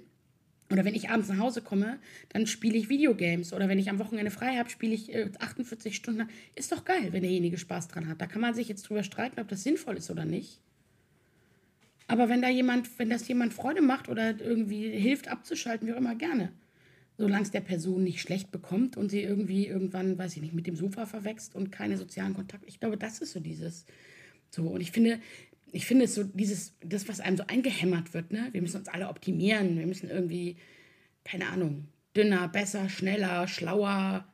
S2: Oder wenn ich abends nach Hause komme, dann spiele ich Videogames. Oder wenn ich am Wochenende frei habe, spiele ich äh, 48 Stunden. Ist doch geil, wenn derjenige Spaß dran hat. Da kann man sich jetzt drüber streiten, ob das sinnvoll ist oder nicht. Aber wenn da jemand, wenn das jemand Freude macht oder irgendwie hilft abzuschalten, wie auch immer, gerne. solange es der Person nicht schlecht bekommt und sie irgendwie irgendwann, weiß ich nicht, mit dem Sofa verwächst und keine sozialen Kontakte. Ich glaube, das ist so dieses. So, und ich finde, ich finde es so, dieses, das, was einem so eingehämmert wird, ne? Wir müssen uns alle optimieren, wir müssen irgendwie, keine Ahnung, dünner, besser, schneller, schlauer,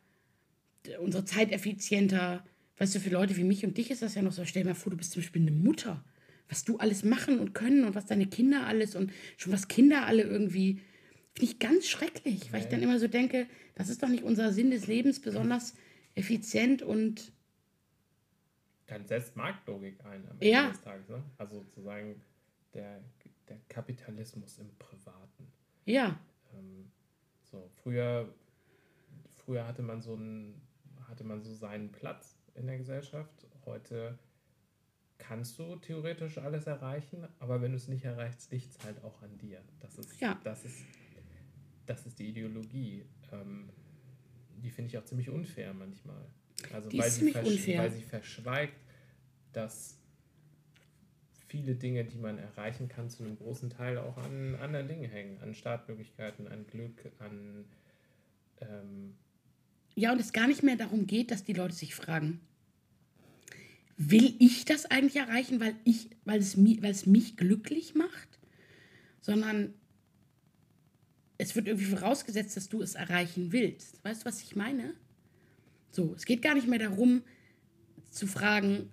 S2: unsere Zeit effizienter. Weißt du, für Leute wie mich und dich ist das ja noch so. Stell dir mal vor, du bist zum Beispiel eine Mutter. Was du alles machen und können und was deine Kinder alles und schon was Kinder alle irgendwie. Finde ich ganz schrecklich, weil ich dann immer so denke, das ist doch nicht unser Sinn des Lebens, besonders effizient und.
S1: Dann setzt Marktlogik ein am
S2: Ja.
S1: Ende des Tages. Ne? Also sozusagen der, der Kapitalismus im Privaten.
S2: Ja,
S1: Ähm, so, früher, früher hatte man so einen, hatte man so seinen Platz in der Gesellschaft. Heute kannst du theoretisch alles erreichen, aber wenn du es nicht erreichst, liegt es halt auch an dir. Das ist,
S2: Ja.
S1: das ist, das ist die Ideologie. Ähm, die finde ich auch ziemlich unfair manchmal. Also
S2: Die
S1: weil
S2: ist
S1: sie, weil sie verschweigt, dass viele Dinge, die man erreichen kann, zu einem großen Teil auch an anderen Dingen hängen. An Startmöglichkeiten, an Glück, an ähm,
S2: Ja, und es gar nicht mehr darum geht, dass die Leute sich fragen, will ich das eigentlich erreichen, weil, ich, weil, es, mi, weil es mich glücklich macht? Sondern es wird irgendwie vorausgesetzt, dass du es erreichen willst. Weißt du, was ich meine? So, es geht gar nicht mehr darum zu fragen,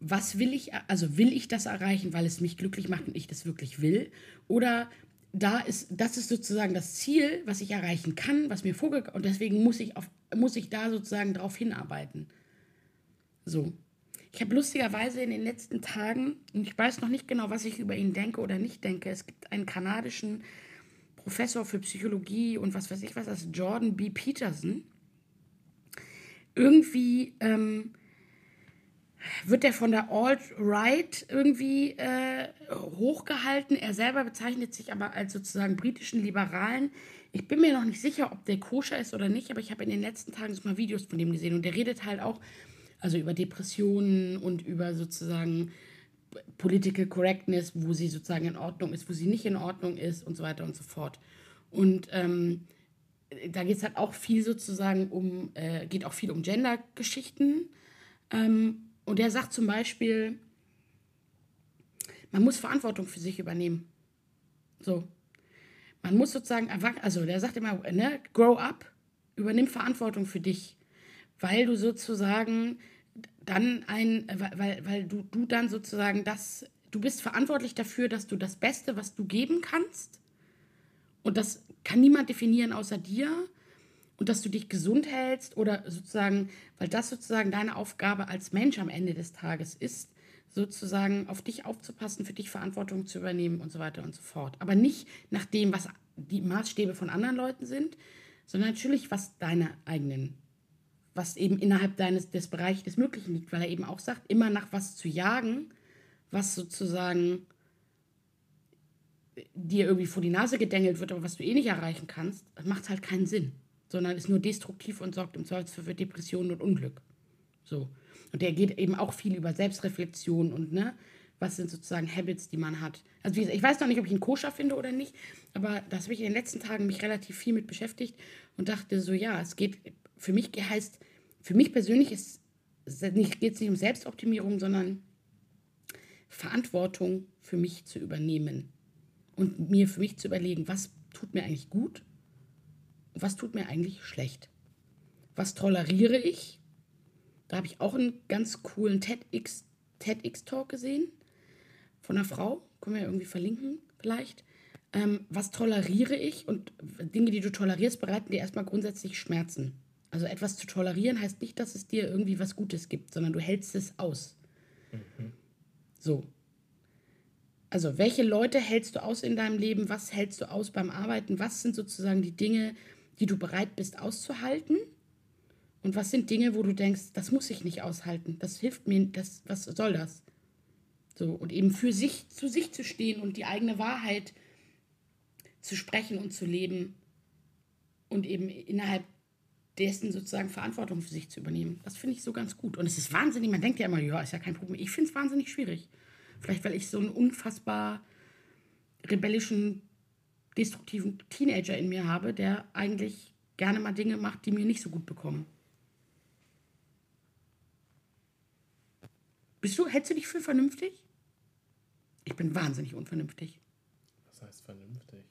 S2: was will ich, also will ich das erreichen, weil es mich glücklich macht und ich das wirklich will? Oder da ist, das ist sozusagen das Ziel, was ich erreichen kann, was mir vorgekommen und deswegen muss ich, auf, muss ich da sozusagen drauf hinarbeiten. So. Ich habe lustigerweise in den letzten Tagen, und ich weiß noch nicht genau, was ich über ihn denke oder nicht denke, es gibt einen kanadischen Professor für Psychologie und was weiß ich was, das ist Jordan B. Peterson. Irgendwie ähm, wird er von der Alt-Right irgendwie äh, hochgehalten. Er selber bezeichnet sich aber als sozusagen britischen Liberalen. Ich bin mir noch nicht sicher, ob der koscher ist oder nicht, aber ich habe in den letzten Tagen mal Videos von dem gesehen und der redet halt auch also über Depressionen und über sozusagen Political Correctness, wo sie sozusagen in Ordnung ist, wo sie nicht in Ordnung ist und so weiter und so fort. Und ähm, da geht es halt auch viel sozusagen um, äh, geht auch viel um Gender-Geschichten. Ähm, und der sagt zum Beispiel, man muss Verantwortung für sich übernehmen. So. Man muss sozusagen, also der sagt immer, ne, grow up, übernimm Verantwortung für dich. Weil du sozusagen dann ein, weil, weil, weil du, du dann sozusagen das, du bist verantwortlich dafür, dass du das Beste, was du geben kannst, und das kann niemand definieren außer dir, und dass du dich gesund hältst oder sozusagen, weil das sozusagen deine Aufgabe als Mensch am Ende des Tages ist, sozusagen auf dich aufzupassen, für dich Verantwortung zu übernehmen und so weiter und so fort. Aber nicht nach dem, was die Maßstäbe von anderen Leuten sind, sondern natürlich, was deine eigenen, was eben innerhalb deines des Bereichs des Möglichen liegt, weil er eben auch sagt, immer nach was zu jagen, was sozusagen dir irgendwie vor die Nase gedengelt wird, aber was du eh nicht erreichen kannst, macht halt keinen Sinn, sondern ist nur destruktiv und sorgt im Zweifelsfall für Depressionen und Unglück. So. Und der geht eben auch viel über Selbstreflexion und ne, was sind sozusagen Habits, die man hat. Also ich weiß noch nicht, ob ich ihn koscher finde oder nicht, aber das habe ich in den letzten Tagen mich relativ viel mit beschäftigt und dachte so, ja, es geht, für mich heißt, für mich persönlich ist nicht, geht es nicht um Selbstoptimierung, sondern Verantwortung für mich zu übernehmen und mir für mich zu überlegen, was tut mir eigentlich gut und was tut mir eigentlich schlecht. Was toleriere ich? Da habe ich auch einen ganz coolen TEDx, TEDx-Talk gesehen von einer Frau. Können wir irgendwie verlinken, vielleicht. Ähm, was toleriere ich? Und Dinge, die du tolerierst, bereiten dir erstmal grundsätzlich Schmerzen. Also etwas zu tolerieren heißt nicht, dass es dir irgendwie was Gutes gibt, sondern du hältst es aus. So. Also, welche Leute hältst du aus in deinem Leben? Was hältst du aus beim Arbeiten? Was sind sozusagen die Dinge, die du bereit bist auszuhalten? Und was sind Dinge, wo du denkst, das muss ich nicht aushalten? Das hilft mir, das, was soll das? So, und eben für sich, zu sich zu stehen und die eigene Wahrheit zu sprechen und zu leben und eben innerhalb dessen sozusagen Verantwortung für sich zu übernehmen. Das finde ich so ganz gut. Und es ist wahnsinnig, man denkt ja immer, ja, ist ja kein Problem. Ich finde es wahnsinnig schwierig. Vielleicht, weil ich so einen unfassbar rebellischen destruktiven Teenager in mir habe, der eigentlich gerne mal Dinge macht, die mir nicht so gut bekommen. Bist du, hältst du dich für vernünftig? Ich bin wahnsinnig unvernünftig.
S1: Was heißt vernünftig?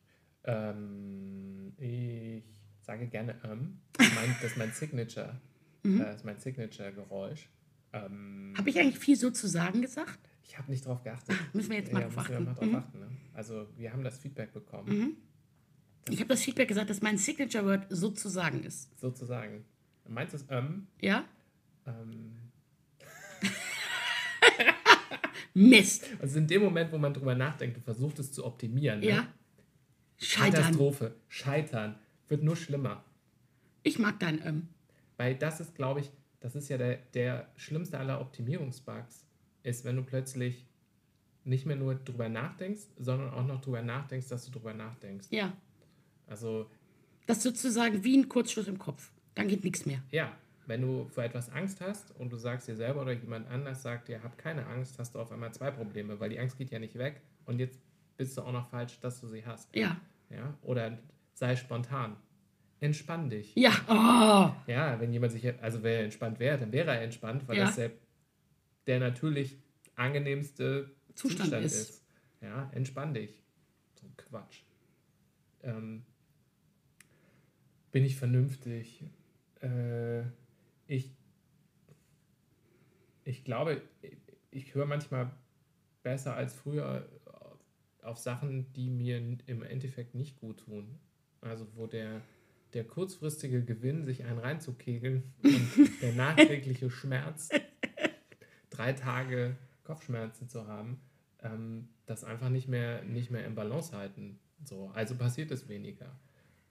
S1: Ähm, ich sage gerne ähm. Das ist mein, das ist mein Signature.
S2: Mhm.
S1: Das ist mein Signature-Geräusch. Ähm,
S2: Habe ich eigentlich viel so zu sagen gesagt?
S1: Ich habe nicht drauf geachtet.
S2: Müssen wir jetzt mal
S1: ja,
S2: drauf
S1: müssen wir
S2: achten.
S1: mal drauf
S2: Mhm.
S1: achten. Ne? Also wir haben das Feedback bekommen,
S2: Ich habe das Feedback gesagt, dass mein Signature-Word sozusagen ist.
S1: sozusagen. Meins ist ähm,
S2: Ja?
S1: ähm,
S2: Mist.
S1: Also in dem Moment, wo man drüber nachdenkt und versucht es zu optimieren, ne?
S2: Ja? Scheitern.
S1: Katastrophe, scheitern, wird nur schlimmer.
S2: Ich mag dein ähm.
S1: Weil das ist, glaube ich, das ist ja der, der schlimmste aller Optimierungsbugs, ist, wenn du plötzlich nicht mehr nur drüber nachdenkst, sondern auch noch drüber nachdenkst, dass du drüber nachdenkst.
S2: Ja.
S1: Also
S2: Das ist sozusagen wie ein Kurzschluss im Kopf. Dann geht nichts mehr.
S1: ja, wenn du vor etwas Angst hast und du sagst dir selber oder jemand anders sagt dir, hab keine Angst, hast du auf einmal zwei Probleme, weil die Angst geht ja nicht weg und jetzt bist du auch noch falsch, dass du sie hast.
S2: Ja.
S1: Ja? Oder sei spontan. Entspann dich.
S2: Ja. Oh.
S1: Ja, wenn jemand sich, also wer entspannt wäre, dann wäre er entspannt, weil
S2: Ja.
S1: das der, der natürlich angenehmste
S2: Zustand
S1: Zustand,
S2: ist.
S1: ist. Ja, entspann dich. So ein Quatsch. Ähm, bin ich vernünftig? Äh, ich, ich glaube, ich, höre manchmal besser als früher auf Sachen, die mir im Endeffekt nicht gut tun. Also wo der, der kurzfristige Gewinn, sich einen reinzukegeln und der nachträgliche Schmerz, drei Tage Kopfschmerzen zu haben, ähm, das einfach nicht mehr, nicht mehr im Balance halten. So, also passiert es weniger.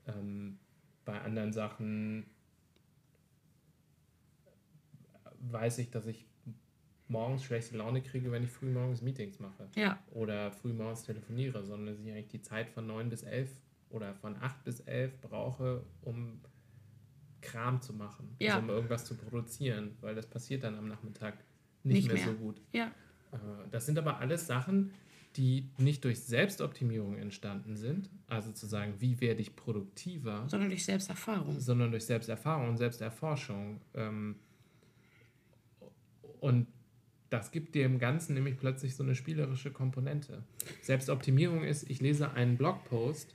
S1: Ähm, bei anderen Sachen weiß ich, dass ich morgens schlechte Laune kriege, wenn ich früh morgens Meetings mache
S2: Ja.
S1: oder früh morgens telefoniere, sondern dass ich eigentlich die Zeit von 9 bis 11 oder von 8 bis 11 brauche, um Kram zu machen,
S2: Ja.
S1: also um irgendwas zu produzieren, weil das passiert dann am Nachmittag nicht,
S2: Nicht
S1: mehr,
S2: mehr.
S1: so gut.
S2: Ja.
S1: Äh, Das sind aber alles Sachen, die nicht durch Selbstoptimierung entstanden sind, also zu sagen, wie werde ich produktiver,
S2: Sondern durch Selbsterfahrung.
S1: sondern durch Selbsterfahrung und Selbsterforschung. Ähm, Und das gibt dem Ganzen nämlich plötzlich so eine spielerische Komponente. Selbstoptimierung ist, ich lese einen Blogpost,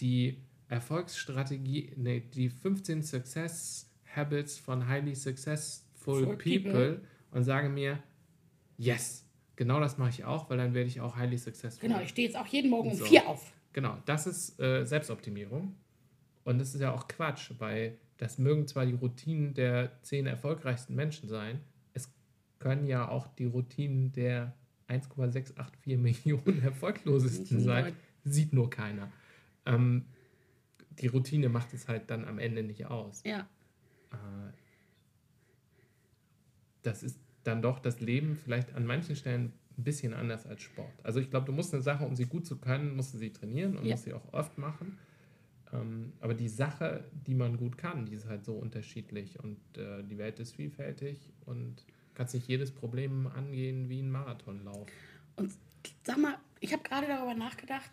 S1: die Erfolgsstrategie, nee, die 15 Success Habits von Highly Successful people,
S2: people.
S1: Und sage mir, yes, genau das mache ich auch, weil dann werde ich auch highly successful.
S2: Genau, ich stehe jetzt auch jeden Morgen um
S1: So.
S2: vier auf.
S1: Genau, das ist äh, Selbstoptimierung. Und das ist ja auch Quatsch, weil das mögen zwar die Routinen der zehn erfolgreichsten Menschen sein, es können ja auch die Routinen der 1,684 Millionen erfolglosesten sein. Sieht nur keiner. Ähm, die Routine macht es halt dann am Ende nicht aus.
S2: Ja.
S1: Äh, das ist dann doch das Leben vielleicht an manchen Stellen ein bisschen anders als Sport. Also ich glaube, du musst eine Sache, um sie gut zu können, musst du sie trainieren und
S2: Ja.
S1: musst sie auch oft machen. Ähm, aber die Sache, die man gut kann, die ist halt so unterschiedlich und äh, die Welt ist vielfältig und kannst nicht jedes Problem angehen wie ein Marathonlauf.
S2: Und sag mal, ich habe gerade darüber nachgedacht,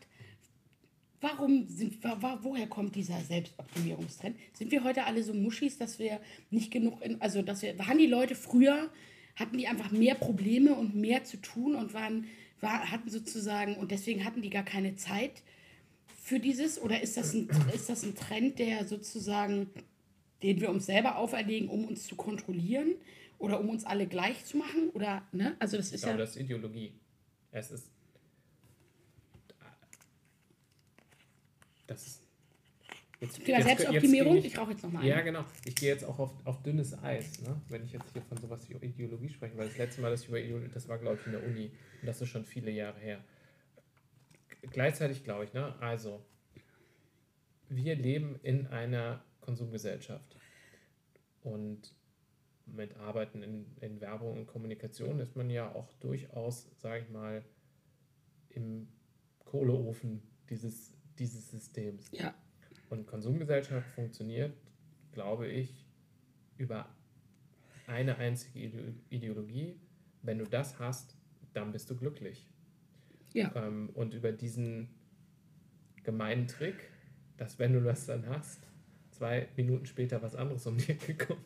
S2: warum sind, wa, woher kommt dieser Selbstoptimierungstrend? Sind wir heute alle so Muschis, dass wir nicht genug, in, also dass wir, waren die Leute früher, hatten die einfach mehr Probleme und mehr zu tun und waren, war, hatten sozusagen, und deswegen hatten die gar keine Zeit für dieses? Oder ist das ein, ist das ein Trend, der sozusagen, den wir uns selber auferlegen, um uns zu kontrollieren? Oder um uns alle gleich zu machen? Oder, ne? Also das
S1: Ich
S2: ist
S1: glaube,
S2: ja.
S1: das ist Ideologie. Es ist. Das ist. Jetzt,
S2: Selbstoptimierung. Ich,
S1: gehe
S2: rauche jetzt nochmal
S1: Ja, genau. Ich gehe jetzt auch auf, auf dünnes Eis, ne? wenn ich jetzt hier von sowas wie Ideologie spreche, weil das letzte Mal, dass ich über Ideologie, das war, glaube ich, in der Uni und das ist schon viele Jahre her. Gleichzeitig glaube ich, ne? also, wir leben in einer Konsumgesellschaft und mit Arbeiten in, in Werbung und Kommunikation ist man ja auch durchaus, sage ich mal, im Kohleofen dieses, dieses Systems.
S2: Ja,
S1: Und Konsumgesellschaft funktioniert, glaube ich, über eine einzige Ide- Ideologie. Wenn du das hast, dann bist du glücklich.
S2: ja.
S1: Ähm, und über diesen gemeinen Trick, dass wenn du das dann hast, zwei Minuten später was anderes um die Ecke kommt.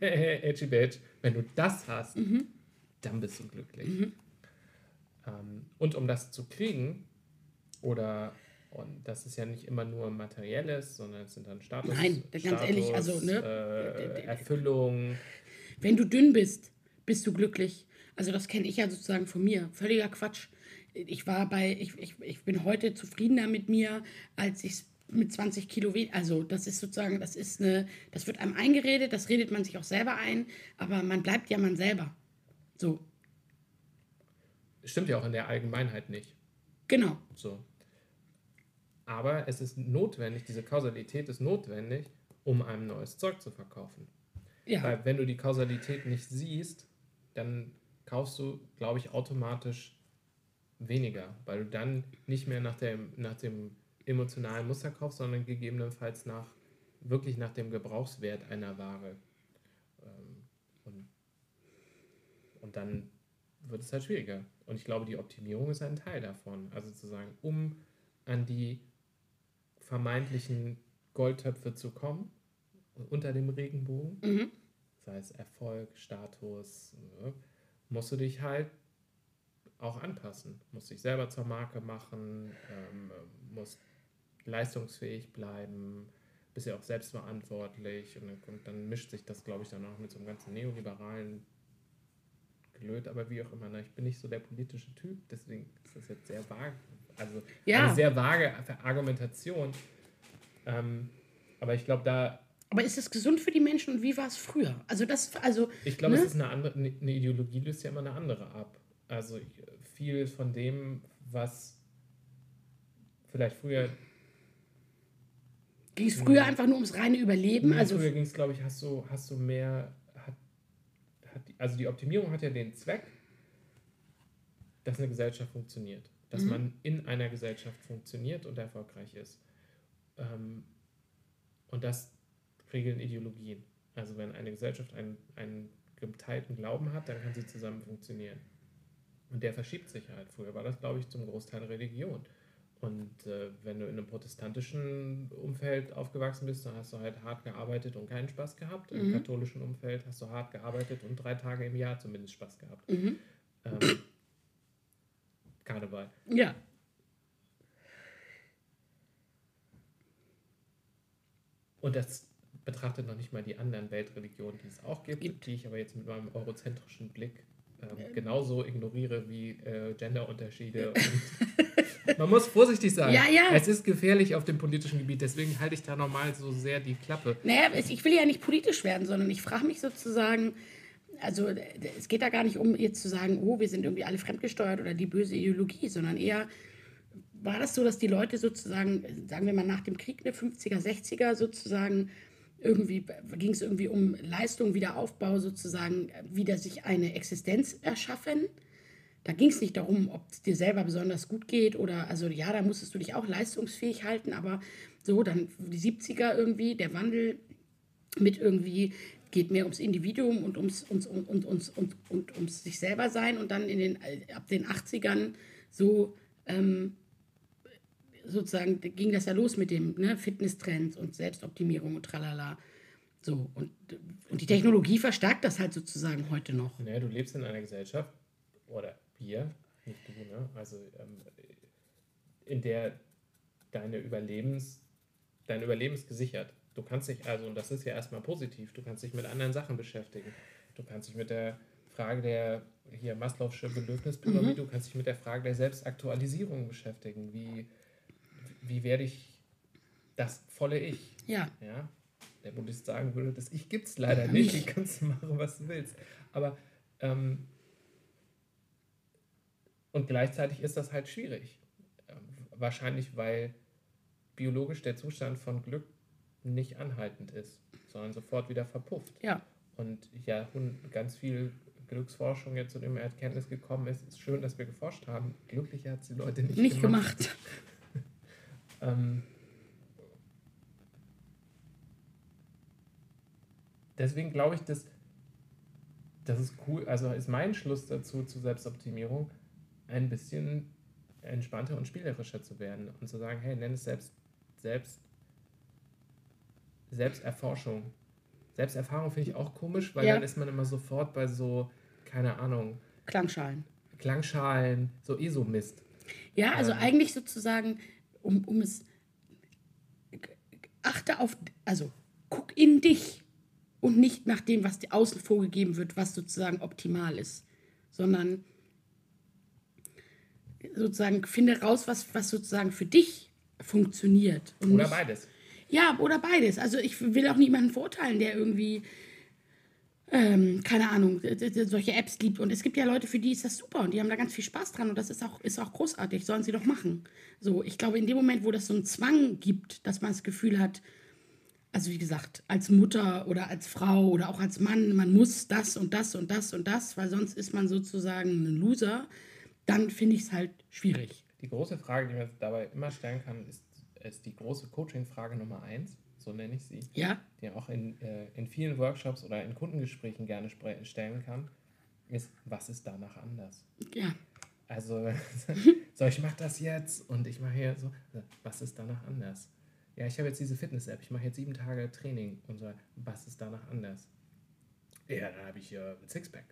S1: hey, Edgy Badge, wenn du das hast,
S2: Mhm.
S1: dann bist du glücklich. Ähm, und um das zu kriegen, oder und das ist ja nicht immer nur materielles, sondern es sind dann Status,
S2: Nein, ganz ehrlich, also, ne,
S1: äh, Erfüllung.
S2: Wenn du dünn bist, bist du glücklich. Also das kenne ich ja sozusagen von mir. Völliger Quatsch. Ich war bei, ich, ich, ich bin heute zufriedener mit mir, als ich mit 20 Kilo weniger. Also das ist sozusagen, das ist eine, das wird einem eingeredet, das redet man sich auch selber ein, aber man bleibt ja man selber. So,
S1: Stimmt ja auch in der Allgemeinheit nicht.
S2: genau.
S1: So. Aber es ist notwendig, diese Kausalität ist notwendig, um einem neues Zeug zu verkaufen.
S2: Ja.
S1: Weil wenn du die Kausalität nicht siehst, dann kaufst du, glaube ich, automatisch weniger, weil du dann nicht mehr nach dem, nach dem emotionalen Muster kaufst, sondern gegebenenfalls nach wirklich nach dem Gebrauchswert einer Ware. Ähm, Und, und dann wird es halt schwieriger. Und ich glaube, die Optimierung ist ein Teil davon. Also zu sagen, um an die vermeintlichen Goldtöpfe zu kommen, unter dem Regenbogen,
S2: Mhm.
S1: sei es Erfolg, Status, ne, musst du dich halt auch anpassen. Musst dich selber zur Marke machen, ähm, musst leistungsfähig bleiben, bist ja auch selbstverantwortlich und dann, kommt, dann mischt sich das, glaube ich, dann auch mit so einem ganzen neoliberalen Gelöt, aber wie auch immer. Ne? Ich bin nicht so der politische Typ, deswegen ist das jetzt sehr vage. Also
S2: Ja.
S1: eine sehr vage Argumentation. Ähm, aber ich glaube, da
S2: Aber ist es gesund für die Menschen und wie war es früher? Also das, also,
S1: Ich glaube,
S2: Ne?
S1: es ist eine andere, eine eine Ideologie löst ja immer eine andere ab. Also viel von dem, was vielleicht früher,
S2: ging es früher einfach nur ums reine Überleben?
S1: nee,
S2: Also,
S1: früher ging es, glaube ich, hast du, hast du mehr, hat, hat die, also die Optimierung hat ja den Zweck, dass eine Gesellschaft funktioniert. Dass
S2: Mhm.
S1: man in einer Gesellschaft funktioniert und erfolgreich ist. Ähm, und das regeln Ideologien. Also wenn eine Gesellschaft einen, einen geteilten Glauben hat, dann kann sie zusammen funktionieren. Und der verschiebt sich halt. Früher war das, glaube ich, zum Großteil Religion. Und äh, wenn du in einem protestantischen Umfeld aufgewachsen bist, dann hast du halt hart gearbeitet und keinen Spaß gehabt. Im
S2: Mhm.
S1: katholischen Umfeld hast du hart gearbeitet und drei Tage im Jahr zumindest Spaß gehabt.
S2: mhm.
S1: Ähm, Karneval.
S2: ja.
S1: Und das betrachtet noch nicht mal die anderen Weltreligionen, die es auch gibt,
S2: Gibt.
S1: die ich aber jetzt mit meinem eurozentrischen Blick ähm, genauso ignoriere wie äh, Genderunterschiede. Man muss vorsichtig sein.
S2: Ja, ja.
S1: Es ist gefährlich auf dem politischen Gebiet, deswegen halte ich da nochmal so sehr die Klappe.
S2: Naja, ich will ja nicht politisch werden, sondern ich frage mich sozusagen, also es geht da gar nicht um jetzt zu sagen, oh, wir sind irgendwie alle fremdgesteuert oder die böse Ideologie, sondern eher war das so, dass die Leute sozusagen, sagen wir mal nach dem Krieg, eine 50er, 60er sozusagen, irgendwie ging es irgendwie um Leistung, Wiederaufbau sozusagen, wieder sich eine Existenz erschaffen. Da ging es nicht darum, ob es dir selber besonders gut geht oder, also ja, da musstest du dich auch leistungsfähig halten, aber so, dann die 70er irgendwie, der Wandel mit irgendwie geht mehr ums Individuum und ums, ums, und, und, ums, und, und ums sich selber sein und dann in den, ab den 80ern so ähm, sozusagen ging das ja los mit dem ne, Fitnesstrends und Selbstoptimierung und tralala. So, und, und die Technologie verstärkt das halt sozusagen heute noch.
S1: Naja, du lebst in einer Gesellschaft, oder wir, nicht du, ne? Also ähm, in der deine Überlebens, dein Überleben ist gesichert. Du kannst dich, also, und das ist ja erstmal positiv, du kannst dich mit anderen Sachen beschäftigen. Du kannst dich mit der Frage der hier Maslow'sche Bedürfnispyramide, du kannst dich mit der Frage der Selbstaktualisierung beschäftigen. Wie, wie werde ich das volle Ich?
S2: Ja,
S1: Ja, der Buddhist sagen würde, das Ich gibt es leider nicht.
S2: Nicht.
S1: Du kannst machen, was du willst. Aber ähm, und gleichzeitig ist das halt schwierig. Wahrscheinlich, weil biologisch der Zustand von Glück nicht anhaltend ist, sondern sofort wieder verpufft.
S2: ja.
S1: Und ja, ganz viel Glücksforschung jetzt zu dem Erkenntnis gekommen ist, ist schön, dass wir geforscht haben. Glücklicher hat es die Leute nicht,
S2: Nicht gemacht.
S1: ähm, deswegen glaube ich, dass das ist cool, also ist mein Schluss dazu zur Selbstoptimierung ein bisschen entspannter und spielerischer zu werden und zu sagen, hey, nenn es selbst, selbst, Selbsterforschung. Selbsterfahrung finde ich auch komisch, weil
S2: Ja.
S1: dann ist man immer sofort bei so, keine Ahnung,
S2: Klangschalen.
S1: Klangschalen, so ESO-Mist.
S2: Ja, also
S1: Ähm.
S2: eigentlich sozusagen, um, um es. Achte auf, also guck in dich und nicht nach dem, was dir außen vorgegeben wird, was sozusagen optimal ist, sondern sozusagen finde raus, was, was sozusagen für dich funktioniert. Und
S1: Oder beides.
S2: Ja, oder beides. Also ich will auch niemanden verurteilen, der irgendwie, ähm, keine Ahnung, solche Apps liebt. Und es gibt ja Leute, für die ist das super und die haben da ganz viel Spaß dran und das ist auch, ist auch großartig. Sollen sie doch machen. So, ich glaube, in dem Moment, wo das so einen Zwang gibt, dass man das Gefühl hat, also wie gesagt, als Mutter oder als Frau oder auch als Mann, man muss das und das und das und das, weil sonst ist man sozusagen ein Loser, dann finde ich es halt schwierig.
S1: Die große Frage, die man dabei immer stellen kann, ist, ist die große Coaching-Frage Nummer eins, so nenne ich sie,
S2: Ja,
S1: die auch in, äh, in vielen Workshops oder in Kundengesprächen gerne stellen kann, ist, was ist danach anders?
S2: ja.
S1: Also, so, ich mache das jetzt und ich mache hier so, was ist danach anders? Ja, ich habe jetzt diese Fitness-App, ich mache jetzt sieben Tage Training und so, was ist danach anders? Ja, dann habe ich hier ein Sixpack.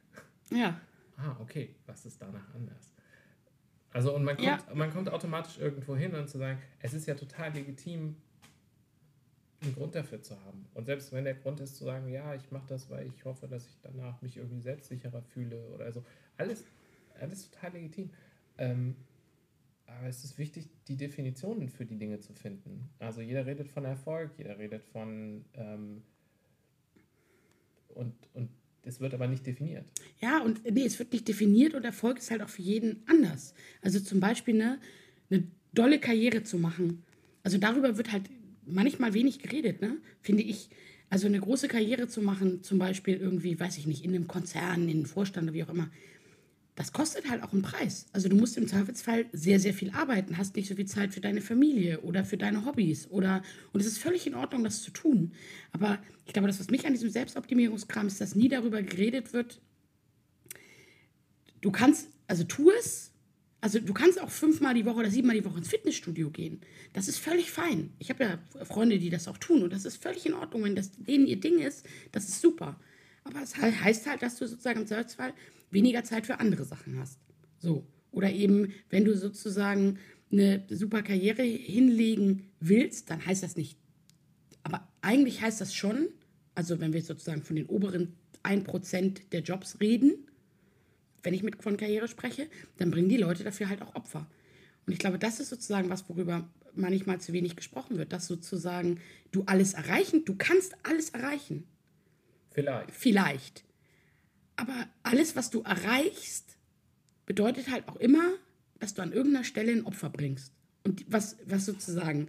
S2: Ja,
S1: Ah, okay, was ist danach anders? Also, und man kommt,
S2: Ja.
S1: man kommt automatisch irgendwo hin und zu sagen, es ist ja total legitim, einen Grund dafür zu haben. Und selbst wenn der Grund ist zu sagen, ja, ich mache das, weil ich hoffe, dass ich danach mich irgendwie selbstsicherer fühle oder so, alles, alles total legitim. Ähm, aber es ist wichtig, die Definitionen für die Dinge zu finden. Also jeder redet von Erfolg, jeder redet von ähm, und, und es wird aber nicht definiert.
S2: Ja, und nee, es wird nicht definiert und Erfolg ist halt auch für jeden anders. Also zum Beispiel eine, eine dolle Karriere zu machen. Also darüber wird halt manchmal wenig geredet, ne? Finde ich. Also eine große Karriere zu machen, zum Beispiel irgendwie, weiß ich nicht, in einem Konzern, in einem Vorstand oder wie auch immer, das kostet halt auch einen Preis. Also du musst im Zweifelsfall sehr, sehr viel arbeiten, hast nicht so viel Zeit für deine Familie oder für deine Hobbys oder und es ist völlig in Ordnung, das zu tun. Aber ich glaube, das, was mich an diesem Selbstoptimierungskram ist, dass nie darüber geredet wird, du kannst, also tu es, also du kannst auch fünfmal die Woche oder siebenmal die Woche ins Fitnessstudio gehen. Das ist völlig fein. Ich habe ja Freunde, die das auch tun und das ist völlig in Ordnung, wenn das denen ihr Ding ist, das ist super. Aber es he- heißt halt, dass du sozusagen im Zweifelsfall weniger Zeit für andere Sachen hast. So. Oder eben, wenn du sozusagen eine super Karriere hinlegen willst, dann heißt das nicht. Aber eigentlich heißt das schon, also wenn wir sozusagen von den oberen 1% der Jobs reden, wenn ich mit von Karriere spreche, dann bringen die Leute dafür halt auch Opfer. Und ich glaube, das ist sozusagen was, worüber manchmal zu wenig gesprochen wird, dass sozusagen du alles erreichen, du kannst alles erreichen.
S1: Vielleicht.
S2: Vielleicht. Aber alles, was du erreichst, bedeutet halt auch immer, dass du an irgendeiner Stelle ein Opfer bringst. Und was, was sozusagen,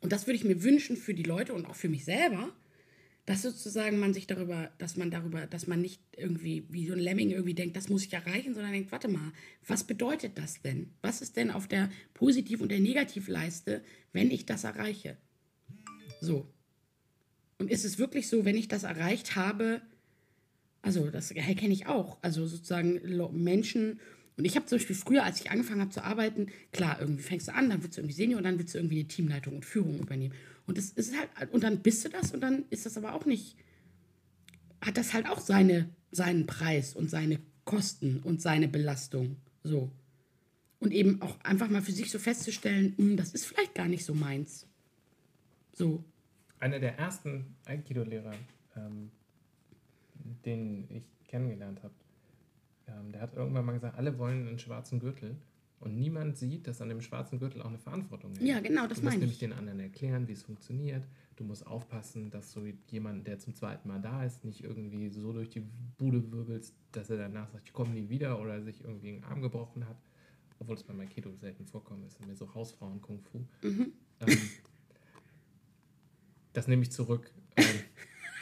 S2: und das würde ich mir wünschen für die Leute und auch für mich selber, dass sozusagen man sich darüber, dass man darüber, dass man nicht irgendwie wie so ein Lemming irgendwie denkt, das muss ich erreichen, sondern denkt, warte mal, was bedeutet das denn? Was ist denn auf der Positiv- und der Negativleiste, wenn ich das erreiche? So. Und ist es wirklich so, wenn ich das erreicht habe, also das kenne ich auch, also sozusagen Menschen, und ich habe zum Beispiel früher, als ich angefangen habe zu arbeiten, klar, irgendwie fängst du an, dann willst du irgendwie Senior und dann willst du irgendwie eine Teamleitung und Führung übernehmen. Und das ist halt, und dann bist du das und dann ist das aber auch nicht, hat das halt auch seine, seinen Preis und seine Kosten und seine Belastung. So. Und eben auch einfach mal für sich so festzustellen, "Hm, das ist vielleicht gar nicht so meins. So.
S1: Einer der ersten Aikido-Lehrer, ähm, den ich kennengelernt habe, ähm, der hat irgendwann mal gesagt, alle wollen einen schwarzen Gürtel und niemand sieht, dass an dem schwarzen Gürtel auch eine Verantwortung hängt.
S2: Ja, genau, das
S1: Du musst
S2: meine
S1: nämlich
S2: ich.
S1: den anderen erklären, wie es funktioniert. Du musst aufpassen, dass du jemanden, der zum zweiten Mal da ist, nicht irgendwie so durch die Bude wirbelst, dass er danach sagt, ich komme nie wieder oder sich irgendwie einen Arm gebrochen hat. Obwohl es bei Aikido selten vorkommt, ist mehr so Hausfrauen-Kung-Fu.
S2: Mhm.
S1: Ähm, das nehme ich zurück. Ähm,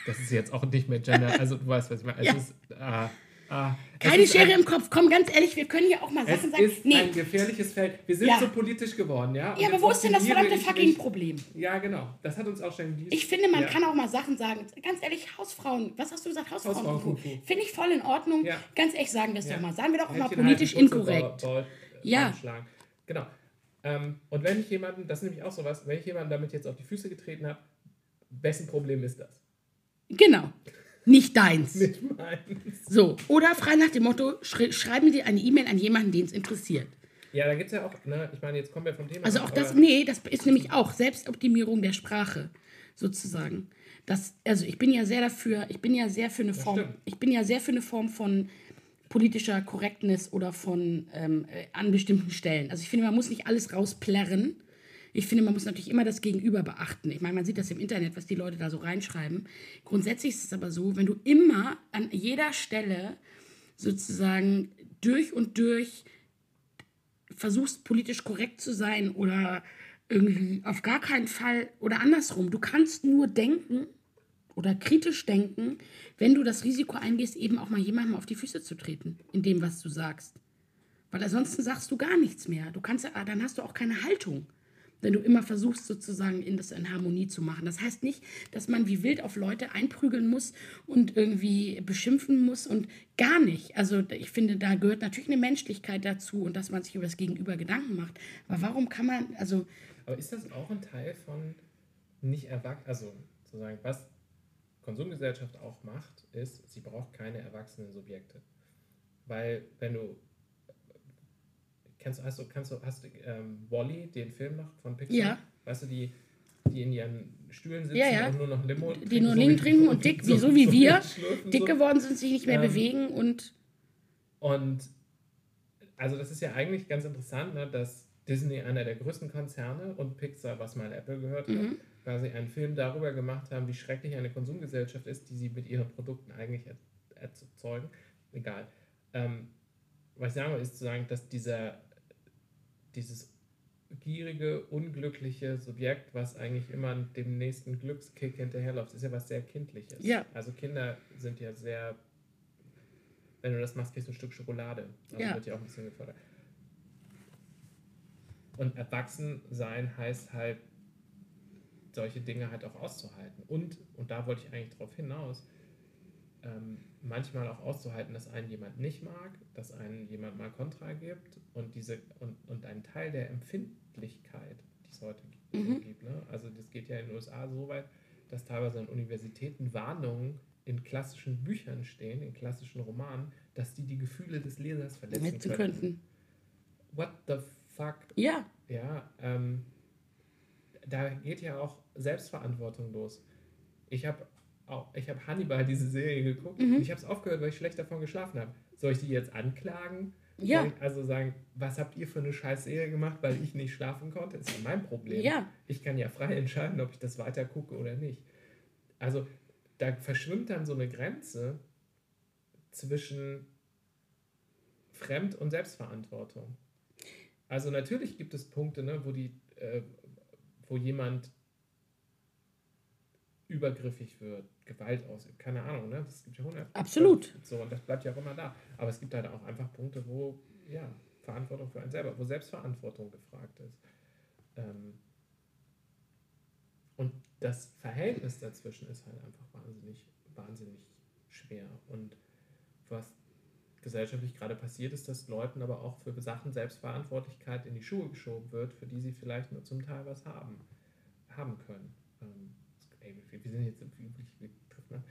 S1: das ist jetzt auch nicht mehr Gender. Also du weißt, was ich meine. Es
S2: Ja.
S1: ist, ah, es
S2: Keine
S1: ist
S2: Schere
S1: ein,
S2: im Kopf. Komm, ganz ehrlich, wir können hier auch mal
S1: Es
S2: Sachen sagen.
S1: ist
S2: Nee.
S1: ein gefährliches Feld. Wir sind
S2: Ja.
S1: so politisch geworden, ja? Und
S2: Ja, aber wo ist denn das verdammte fucking
S1: mich-
S2: Problem?
S1: Ja, genau. Das hat uns auch schon geliebt.
S2: Ich finde, man
S1: ja.
S2: kann auch mal Sachen sagen. Ganz ehrlich, Hausfrauen, was hast du gesagt? Hausfrauen.
S1: Hausfrauen-Kung-Fu.
S2: Finde ich voll in Ordnung. Ganz ehrlich, sagen wir es
S1: Ja.
S2: doch mal. Sagen wir doch auch mal politisch inkorrekt.
S1: bauen,
S2: Ja.
S1: Genau. Ähm, und wenn ich jemanden, das ist nämlich auch sowas, wenn ich jemanden damit jetzt auf die Füße getreten habe, wessen Problem ist das?
S2: Genau. Nicht deins.
S1: Nicht meins.
S2: So. Oder frei nach dem Motto, schrei schreiben Sie eine E-Mail an jemanden, den es interessiert.
S1: Ja, da gibt es ja auch, ne, ich meine, jetzt kommen wir vom Thema.
S2: Also auch das, nee, das ist nämlich auch Selbstoptimierung der Sprache, sozusagen. Das, also ich bin ja sehr dafür, ich bin ja sehr für eine Form,
S1: stimmt.
S2: ich bin ja sehr für eine Form von politischer Korrektness oder von ähm, äh, an bestimmten Stellen. Also ich finde, man muss nicht alles rausplärren. Ich finde, man muss natürlich immer das Gegenüber beachten. Ich meine, man sieht das im Internet, was die Leute da so reinschreiben. Grundsätzlich ist es aber so, wenn du immer an jeder Stelle sozusagen durch und durch versuchst politisch korrekt zu sein oder irgendwie auf gar keinen Fall oder andersrum. Du kannst nur denken oder kritisch denken, wenn du das Risiko eingehst, eben auch mal jemandem auf die Füße zu treten, in dem, was du sagst. Weil ansonsten sagst du gar nichts mehr. Du kannst, dann hast du auch keine Haltung. Wenn du immer versuchst, sozusagen in das in Harmonie zu machen. Das heißt nicht, dass man wie wild auf Leute einprügeln muss und irgendwie beschimpfen muss und gar nicht. Also ich finde, da gehört natürlich eine Menschlichkeit dazu und dass man sich über das Gegenüber Gedanken macht. Aber warum kann man, also
S1: Aber ist das auch ein Teil von nicht erwachsen, also sozusagen, was Konsumgesellschaft auch macht, ist, sie braucht keine erwachsenen Subjekte. Weil wenn du kennst du, hast du, kannst du, hast du ähm, Wally, den Film noch von Pixar?
S2: Ja.
S1: Weißt du, die, die in ihren Stühlen sitzen
S2: Ja, ja.
S1: und nur noch Limo
S2: die nur
S1: so
S2: Limo
S1: wie-
S2: trinken und dick, wie, so wie wir,
S1: schlürfen,
S2: dick
S1: so.
S2: geworden sind, sich nicht mehr
S1: Ähm,
S2: bewegen und
S1: Und also das ist ja eigentlich ganz interessant, ne, dass Disney einer der größten Konzerne und Pixar, was mal Apple gehört hat,
S2: Mhm.
S1: quasi einen Film darüber gemacht haben, wie schrecklich eine Konsumgesellschaft ist, die sie mit ihren Produkten eigentlich er erzeugen. Egal. Ähm, was ich sagen will, ist zu sagen, dass dieser, dieses gierige, unglückliche Subjekt, was eigentlich immer dem nächsten Glückskick hinterherläuft, ist ja was sehr Kindliches.
S2: Ja.
S1: Also Kinder sind ja sehr, wenn du das machst, kriegst du ein Stück Schokolade. Also
S2: Ja.
S1: wird ja auch ein bisschen gefördert. Und erwachsen sein heißt halt, solche Dinge halt auch auszuhalten. Und, und da wollte ich eigentlich drauf hinaus, ähm, manchmal auch auszuhalten, dass einen jemand nicht mag, dass einen jemand mal Kontra gibt und diese und, und ein Teil der Empfindlichkeit, die es heute gibt,
S2: Mhm.
S1: gibt ne? also das geht ja in den USA so weit, dass teilweise an Universitäten Warnungen in klassischen Büchern stehen, in klassischen Romanen, dass die die Gefühle des Lesers verletzen könnten.
S2: könnten.
S1: What the fuck?
S2: Ja,
S1: Ja, ähm, da geht ja auch Selbstverantwortung los. Ich habe auch, ich habe Hannibal diese Serie geguckt
S2: Mhm.
S1: und ich habe es aufgehört, weil ich schlecht davon geschlafen habe. Soll ich die jetzt anklagen?
S2: Ja.
S1: Also sagen, was habt ihr für eine scheiß Serie gemacht, weil ich nicht schlafen konnte? Ist ja mein Problem.
S2: Ja.
S1: Ich kann ja frei entscheiden, ob ich das weiter gucke oder nicht. Also da verschwimmt dann so eine Grenze zwischen Fremd- und Selbstverantwortung. Also natürlich gibt es Punkte, ne, wo die, äh, wo jemand übergriffig wird, Gewalt ausübt, keine Ahnung, ne? Das gibt ja hundert.
S2: Absolut.
S1: So, und das bleibt ja auch immer da. Aber es gibt halt auch einfach Punkte, wo, ja, Verantwortung für einen selber, wo Selbstverantwortung gefragt ist. Ähm, und das Verhältnis dazwischen ist halt einfach wahnsinnig, wahnsinnig schwer. Und was gesellschaftlich gerade passiert ist, dass Leuten aber auch für Sachen Selbstverantwortlichkeit in die Schuhe geschoben wird, für die sie vielleicht nur zum Teil was haben, haben können. Ey, wir, sind jetzt wirklich, wir treffen ne?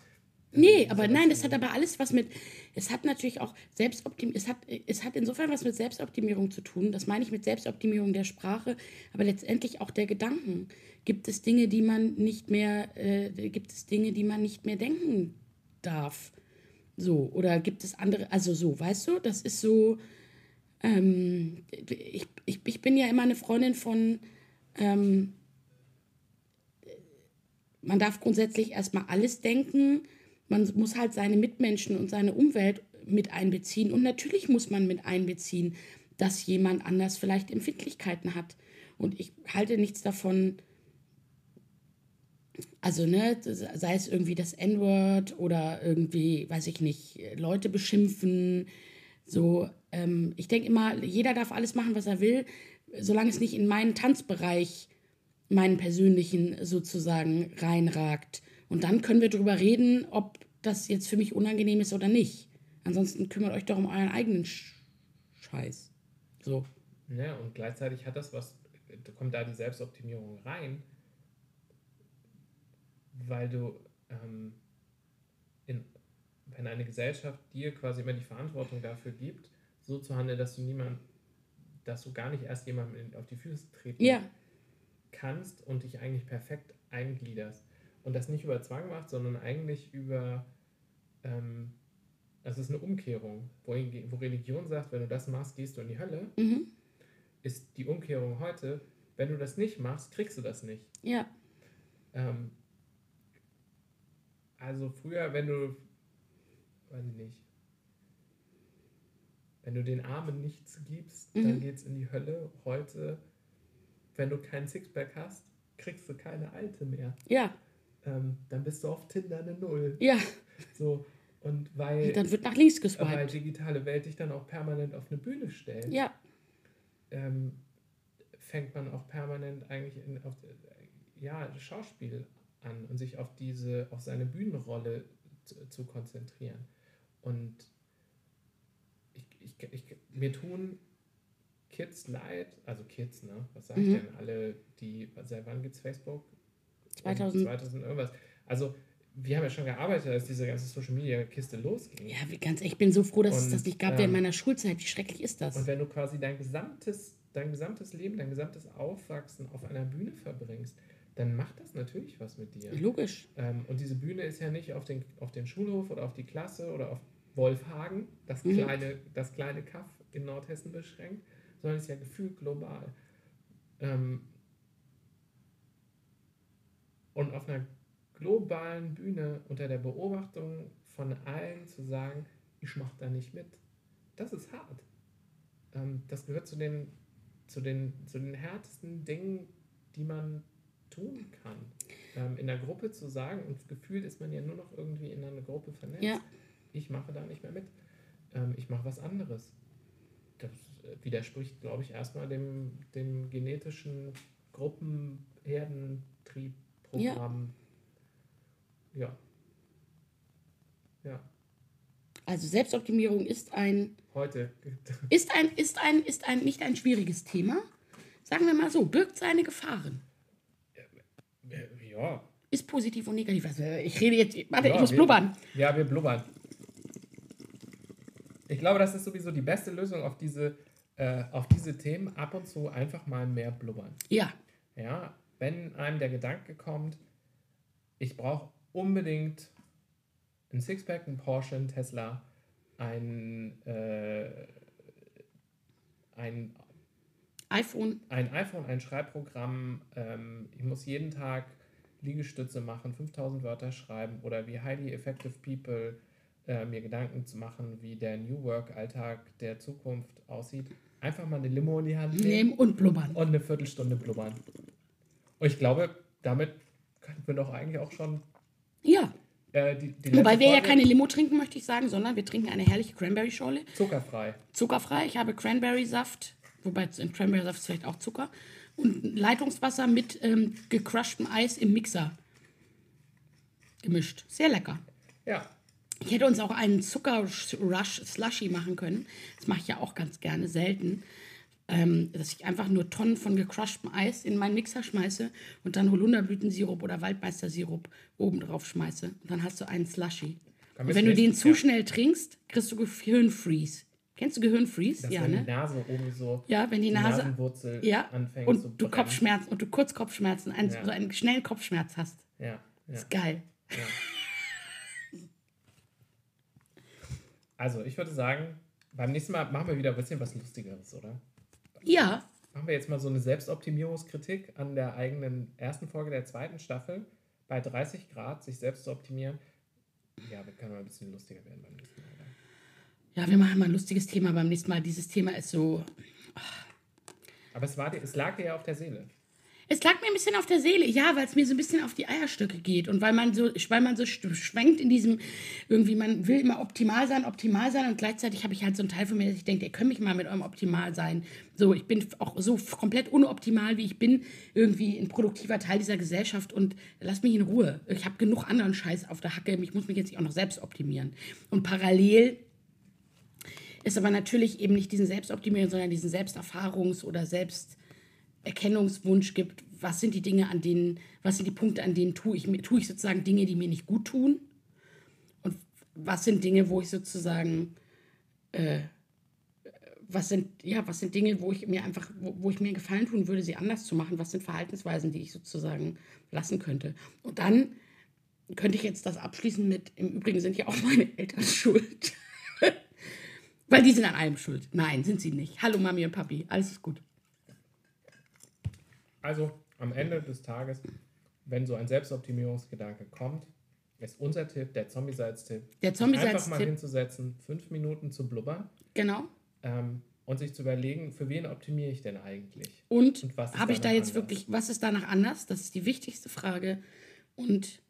S2: Nee, aber nein, das hat aber alles was mit, es hat natürlich auch Selbstoptimierung, es hat, es hat insofern was mit Selbstoptimierung zu tun, das meine ich mit Selbstoptimierung der Sprache, aber letztendlich auch der Gedanken. Gibt es Dinge, die man nicht mehr, äh, gibt es Dinge, die man nicht mehr denken darf? So, oder gibt es andere, also so, weißt du, das ist so, ähm, ich, ich, ich bin ja immer eine Freundin von, ähm, man darf grundsätzlich erstmal alles denken. Man muss halt seine Mitmenschen und seine Umwelt mit einbeziehen. Und natürlich muss man mit einbeziehen, dass jemand anders vielleicht Empfindlichkeiten hat. Und ich halte nichts davon, also, ne, sei es irgendwie das N-Word oder irgendwie, weiß ich nicht, Leute beschimpfen. So, ähm, ich denke immer, jeder darf alles machen, was er will, solange es nicht in meinen Tanzbereich meinen persönlichen sozusagen reinragt. Und dann können wir darüber reden, ob das jetzt für mich unangenehm ist oder nicht. Ansonsten kümmert euch doch um euren eigenen Sch Scheiß. So.
S1: Ne? Und gleichzeitig hat das was, da kommt da die Selbstoptimierung rein, weil du, ähm, in, wenn eine Gesellschaft dir quasi immer die Verantwortung dafür gibt, so zu handeln, dass du niemand, dass du gar nicht erst jemandem auf die Füße treten
S2: Ja,
S1: kannst und dich eigentlich perfekt eingliederst. Und das nicht über Zwang macht, sondern eigentlich über, ähm, das ist eine Umkehrung, wo, wo Religion sagt, wenn du das machst, gehst du in die Hölle,
S2: mhm.
S1: ist die Umkehrung heute, wenn du das nicht machst, kriegst du das nicht.
S2: ja,
S1: Ähm, also früher, wenn du, weiß ich nicht, wenn du den Armen nichts gibst, dann
S2: Mhm.
S1: geht's in die Hölle. Heute, wenn du kein Sixpack hast, kriegst du keine Alte mehr.
S2: ja,
S1: Ähm, dann bist du auf Tinder eine Null.
S2: ja.
S1: So, und weil,
S2: Dann wird nach links
S1: weil
S2: geswiped.
S1: digitale Welt dich dann auch permanent auf eine Bühne stellt,
S2: Ja,
S1: ähm, fängt man auch permanent eigentlich in, auf ja, Schauspiel an und sich auf diese, auf seine Bühnenrolle zu, zu konzentrieren. Und ich, ich, ich, mir tun Kids leid, also Kids, ne? Was sag ich
S2: Mhm.
S1: denn? Alle, die, seit wann gibt's Facebook?
S2: 2000.
S1: 2000 irgendwas. Also, wir haben ja schon gearbeitet, als diese ganze Social Media Kiste losging.
S2: ja, wie- ganz ehrlich, ich bin so froh, dass es
S1: Und,
S2: das nicht gab
S1: ähm,
S2: während meiner Schulzeit. Wie schrecklich ist das?
S1: Und wenn du quasi dein gesamtes, dein gesamtes Leben, dein gesamtes Aufwachsen auf einer Bühne verbringst, dann macht das natürlich was mit dir.
S2: Logisch.
S1: Ähm, und diese Bühne ist ja nicht auf den, auf den Schulhof oder auf die Klasse oder auf Wolfhagen, das
S2: Mhm.
S1: kleine, das kleine Kaff in Nordhessen beschränkt, sondern ist ja gefühlt global. Ähm, und auf einer globalen Bühne unter der Beobachtung von allen zu sagen, ich mache da nicht mit, das ist hart. Ähm, das gehört zu den, zu, den, zu den härtesten Dingen, die man tun kann. Ähm, in der Gruppe zu sagen, und gefühlt ist man ja nur noch irgendwie in einer Gruppe vernetzt,
S2: Ja.
S1: ich mache da nicht mehr mit, ähm, ich mache was anderes. Das widerspricht, glaube ich, erstmal dem, dem genetischen Gruppenherdentriebprogramm. Ja. Ja.
S2: Also Selbstoptimierung ist ein,
S1: Heute.
S2: ist ein, ist ein, ist ein, nicht ein schwieriges Thema. Sagen wir mal so, birgt seine Gefahren.
S1: Ja.
S2: Ist positiv und negativ. Also ich rede jetzt, warte,
S1: ja,
S2: ich muss
S1: wir-
S2: blubbern.
S1: Ja, wir blubbern. Ich glaube, das ist sowieso die beste Lösung auf diese, äh, auf diese Themen. Ab und zu einfach mal mehr blubbern.
S2: Ja,
S1: Ja, wenn einem der Gedanke kommt, ich brauche unbedingt ein Sixpack, ein Porsche, ein Tesla, ein, äh, ein,
S2: iPhone,
S1: ein iPhone, ein Schreibprogramm, ähm, ich muss jeden Tag Liegestütze machen, 5000 Wörter schreiben oder wie highly effective people äh, mir Gedanken zu machen, wie der New Work-Alltag der Zukunft aussieht. Einfach mal eine Limo in die Hand nehmen
S2: und blubbern.
S1: und eine Viertelstunde blubbern. Und ich glaube, damit könnten wir doch eigentlich auch schon
S2: Ja,
S1: äh, die, die
S2: wobei wir ja
S1: Folge
S2: keine Limo trinken, möchte ich sagen, sondern wir trinken eine herrliche Cranberry-Schorle.
S1: zuckerfrei.
S2: Zuckerfrei. Ich habe Cranberry-Saft, wobei in Cranberry-Saft ist vielleicht auch Zucker. Und Leitungswasser mit ähm, gecrushtem Eis im Mixer gemischt. Sehr lecker.
S1: Ja,
S2: Ich hätte uns auch einen Zucker-Rush-Slushy machen können. Das mache ich ja auch ganz gerne, selten. Ähm, dass ich einfach nur Tonnen von gecrushtem Eis in meinen Mixer schmeiße und dann Holunderblütensirup oder Waldmeistersirup oben drauf schmeiße. Und dann hast du einen Slushy. Und wenn du den zu schnell trinkst, kriegst du Gehirnfreeze. Kennst du Gehirnfreeze?
S1: dass
S2: Ja,
S1: wenn
S2: ne?
S1: die Nase oben so
S2: Ja, wenn die Nase-
S1: Nasenwurzel
S2: Ja,
S1: anfängt
S2: und
S1: zu
S2: du. Kopfschmerzen und du kurz Kopfschmerzen, einen,
S1: Ja.
S2: so einen schnellen Kopfschmerz hast.
S1: Ja, ja,
S2: ist geil.
S1: ja. Also, ich würde sagen, beim nächsten Mal machen wir wieder ein bisschen was Lustigeres, oder?
S2: Ja,
S1: Machen wir jetzt mal so eine Selbstoptimierungskritik an der eigenen ersten Folge der zweiten Staffel. Bei 30 Grad sich selbst zu optimieren. Ja, wir können mal ein bisschen lustiger werden beim nächsten Mal. Oder?
S2: ja, wir machen mal ein lustiges Thema beim nächsten Mal. Dieses Thema ist so.
S1: Aber es, war es lag dir ja auf der Seele.
S2: Es lag mir ein bisschen auf der Seele, ja, weil es mir so ein bisschen auf die Eierstöcke geht und weil man so, weil man so sch- schwenkt in diesem, irgendwie, man will immer optimal sein, optimal sein und gleichzeitig habe ich halt so einen Teil von mir, dass ich denke, ihr könnt mich mal mit eurem Optimal sein. So, ich bin auch so komplett unoptimal, wie ich bin, irgendwie ein produktiver Teil dieser Gesellschaft und lasst mich in Ruhe. Ich habe genug anderen Scheiß auf der Hacke, ich muss mich jetzt nicht auch noch selbst optimieren. Und parallel es aber natürlich eben nicht diesen Selbstoptimierung, sondern diesen Selbsterfahrungs- oder Selbsterkennungswunsch gibt, was sind die Dinge, an denen, was sind die Punkte, an denen tue ich, tue ich sozusagen Dinge, die mir nicht gut tun und was sind Dinge, wo ich sozusagen äh, was sind, ja, was sind Dinge, wo ich mir einfach, wo, wo ich mir Gefallen tun würde, sie anders zu machen? Was sind Verhaltensweisen, die ich sozusagen lassen könnte? Und dann könnte ich jetzt das abschließen mit, im Übrigen sind ja auch meine Eltern schuld. Weil die sind an allem schuld. Nein, sind sie nicht. Hallo Mami und Papi, alles ist gut.
S1: Also am Ende des Tages, wenn so ein Selbstoptimierungsgedanke kommt, ist unser Tipp, der Zombie-Salz-Tipp,
S2: Der
S1: sich einfach mal hinzusetzen, fünf Minuten zu blubbern
S2: Genau.
S1: ähm, und sich zu überlegen, für wen optimiere ich denn eigentlich?
S2: Und,
S1: Und
S2: habe ich da jetzt
S1: anders?
S2: wirklich, was ist danach anders? Das ist die wichtigste Frage. Und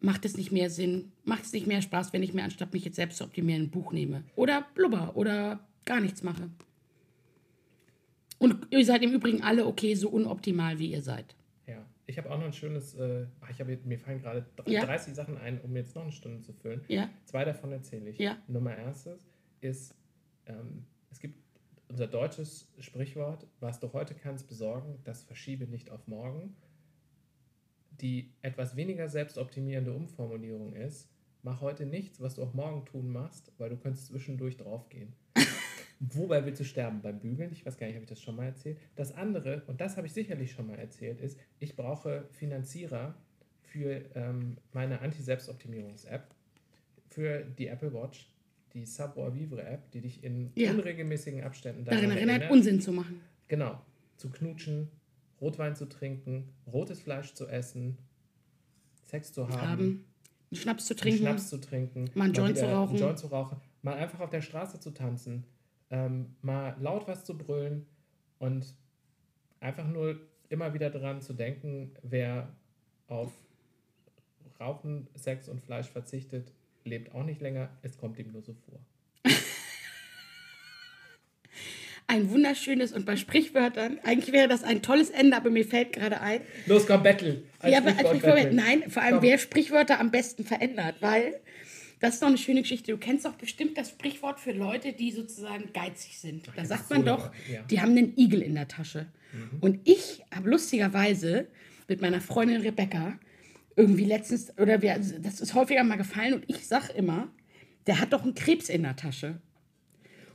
S2: macht es nicht mehr Sinn, macht es nicht mehr Spaß, wenn ich mir anstatt mich jetzt selbst zu optimieren ein Buch nehme? Oder blubber oder gar nichts mache? Und ihr seid im Übrigen alle okay, so unoptimal wie ihr seid.
S1: Ja, ich habe auch noch ein schönes, äh, ach, ich habe jetzt- mir fallen gerade dr-
S2: Ja.
S1: 30 Sachen ein, um jetzt noch eine Stunde zu füllen.
S2: Ja?
S1: Zwei davon erzähle ich.
S2: Ja.
S1: Nummer erstes ist, ähm, es gibt unser deutsches Sprichwort, was du heute kannst besorgen, das verschiebe nicht auf morgen. Die etwas weniger selbstoptimierende Umformulierung ist, mach heute nichts, was du auch morgen tun machst, weil du könntest zwischendurch draufgehen. Wobei willst du sterben? Beim Bügeln? Ich weiß gar nicht, habe ich das schon mal erzählt. Das andere, und das habe ich sicherlich schon mal erzählt, ist, ich brauche Finanzierer für ähm, meine Anti-Selbstoptimierungs-App, für die Apple Watch, die Savoir Vivre App, die dich in
S2: Ja.
S1: unregelmäßigen Abständen
S2: Darin erinnert,
S1: erinnert,
S2: Unsinn zu machen.
S1: Genau. Zu knutschen, Rotwein zu trinken, rotes Fleisch zu essen, Sex zu haben,
S2: Haben, einen Schnaps zu trinken.
S1: Schnaps zu trinken,
S2: Mal einen Joint zu
S1: wieder
S2: rauchen.
S1: Einen Joint zu rauchen, mal einfach auf der Straße zu tanzen, ähm, mal laut was zu brüllen und einfach nur immer wieder dran zu denken, wer auf Rauchen, Sex und Fleisch verzichtet, lebt auch nicht länger, es kommt ihm nur so vor.
S2: Ein wunderschönes und bei Sprichwörtern, eigentlich wäre das ein tolles Ende, aber mir fällt gerade ein,
S1: Los, komm, Battle! Als
S2: ja, aber als
S1: Sprichwort Battle.
S2: nein, vor allem
S1: Komm.
S2: wer Sprichwörter am besten verändert, weil das ist doch eine schöne Geschichte. Du kennst doch bestimmt das Sprichwort für Leute, die sozusagen geizig sind. Da sagt man doch, die haben einen Igel in der Tasche. Und ich habe lustigerweise mit meiner Freundin Rebecca irgendwie letztens, oder wir, das ist häufiger mal gefallen und ich sag immer, der hat doch einen Krebs in der Tasche.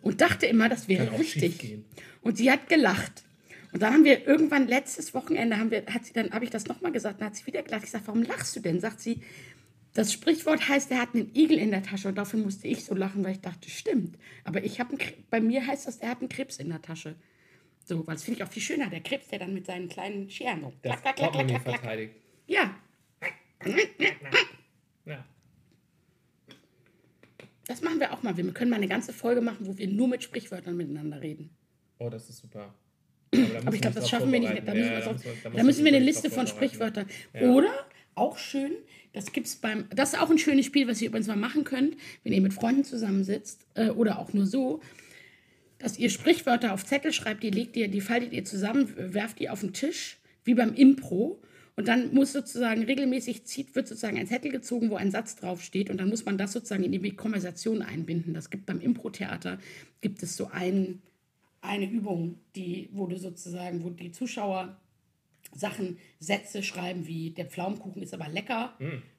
S2: Und dachte immer, das wäre richtig. Und sie hat gelacht. Und dann haben wir irgendwann letztes Wochenende haben wir, hat sie dann habe ich das nochmal gesagt, dann hat sie wieder gelacht. Ich sage, warum lachst du denn? Sagt sie, das Sprichwort heißt, er hat einen Igel in der Tasche und dafür musste ich so lachen, weil ich dachte, stimmt. Aber ich habe bei mir heißt das, er hat einen Krebs in der Tasche. So, weil das finde ich auch viel schöner. Der Krebs, der dann mit seinen kleinen Scheren so
S1: Das
S2: klack, klack, klack, klack,
S1: verteidigt.
S2: Ja,
S1: Ja.
S2: das machen wir auch mal. Wir können mal eine ganze Folge machen, wo wir nur mit Sprichwörtern miteinander reden.
S1: Oh, das ist super.
S2: Aber ich glaube, das schaffen wir nicht. Da müssen, wir, da müssen wir eine Liste von Sprichwörtern.
S1: Ja.
S2: Oder auch schön, das gibt's beim. Das ist auch ein schönes Spiel, was ihr übrigens mal machen könnt, wenn ihr mit Freunden zusammensitzt äh, oder auch nur so, dass ihr Sprichwörter auf Zettel schreibt, die legt ihr, die faltet ihr zusammen, werft die auf den Tisch, wie beim Impro. Und dann muss sozusagen regelmäßig zieht, wird sozusagen ein Zettel gezogen, wo ein Satz draufsteht. Und dann muss man das sozusagen in die Konversation einbinden. Das gibt beim Impro-Theater gibt es so ein, eine Übung, die, wo du sozusagen, wo die Zuschauer Sachen, Sätze schreiben wie der Pflaumenkuchen ist aber lecker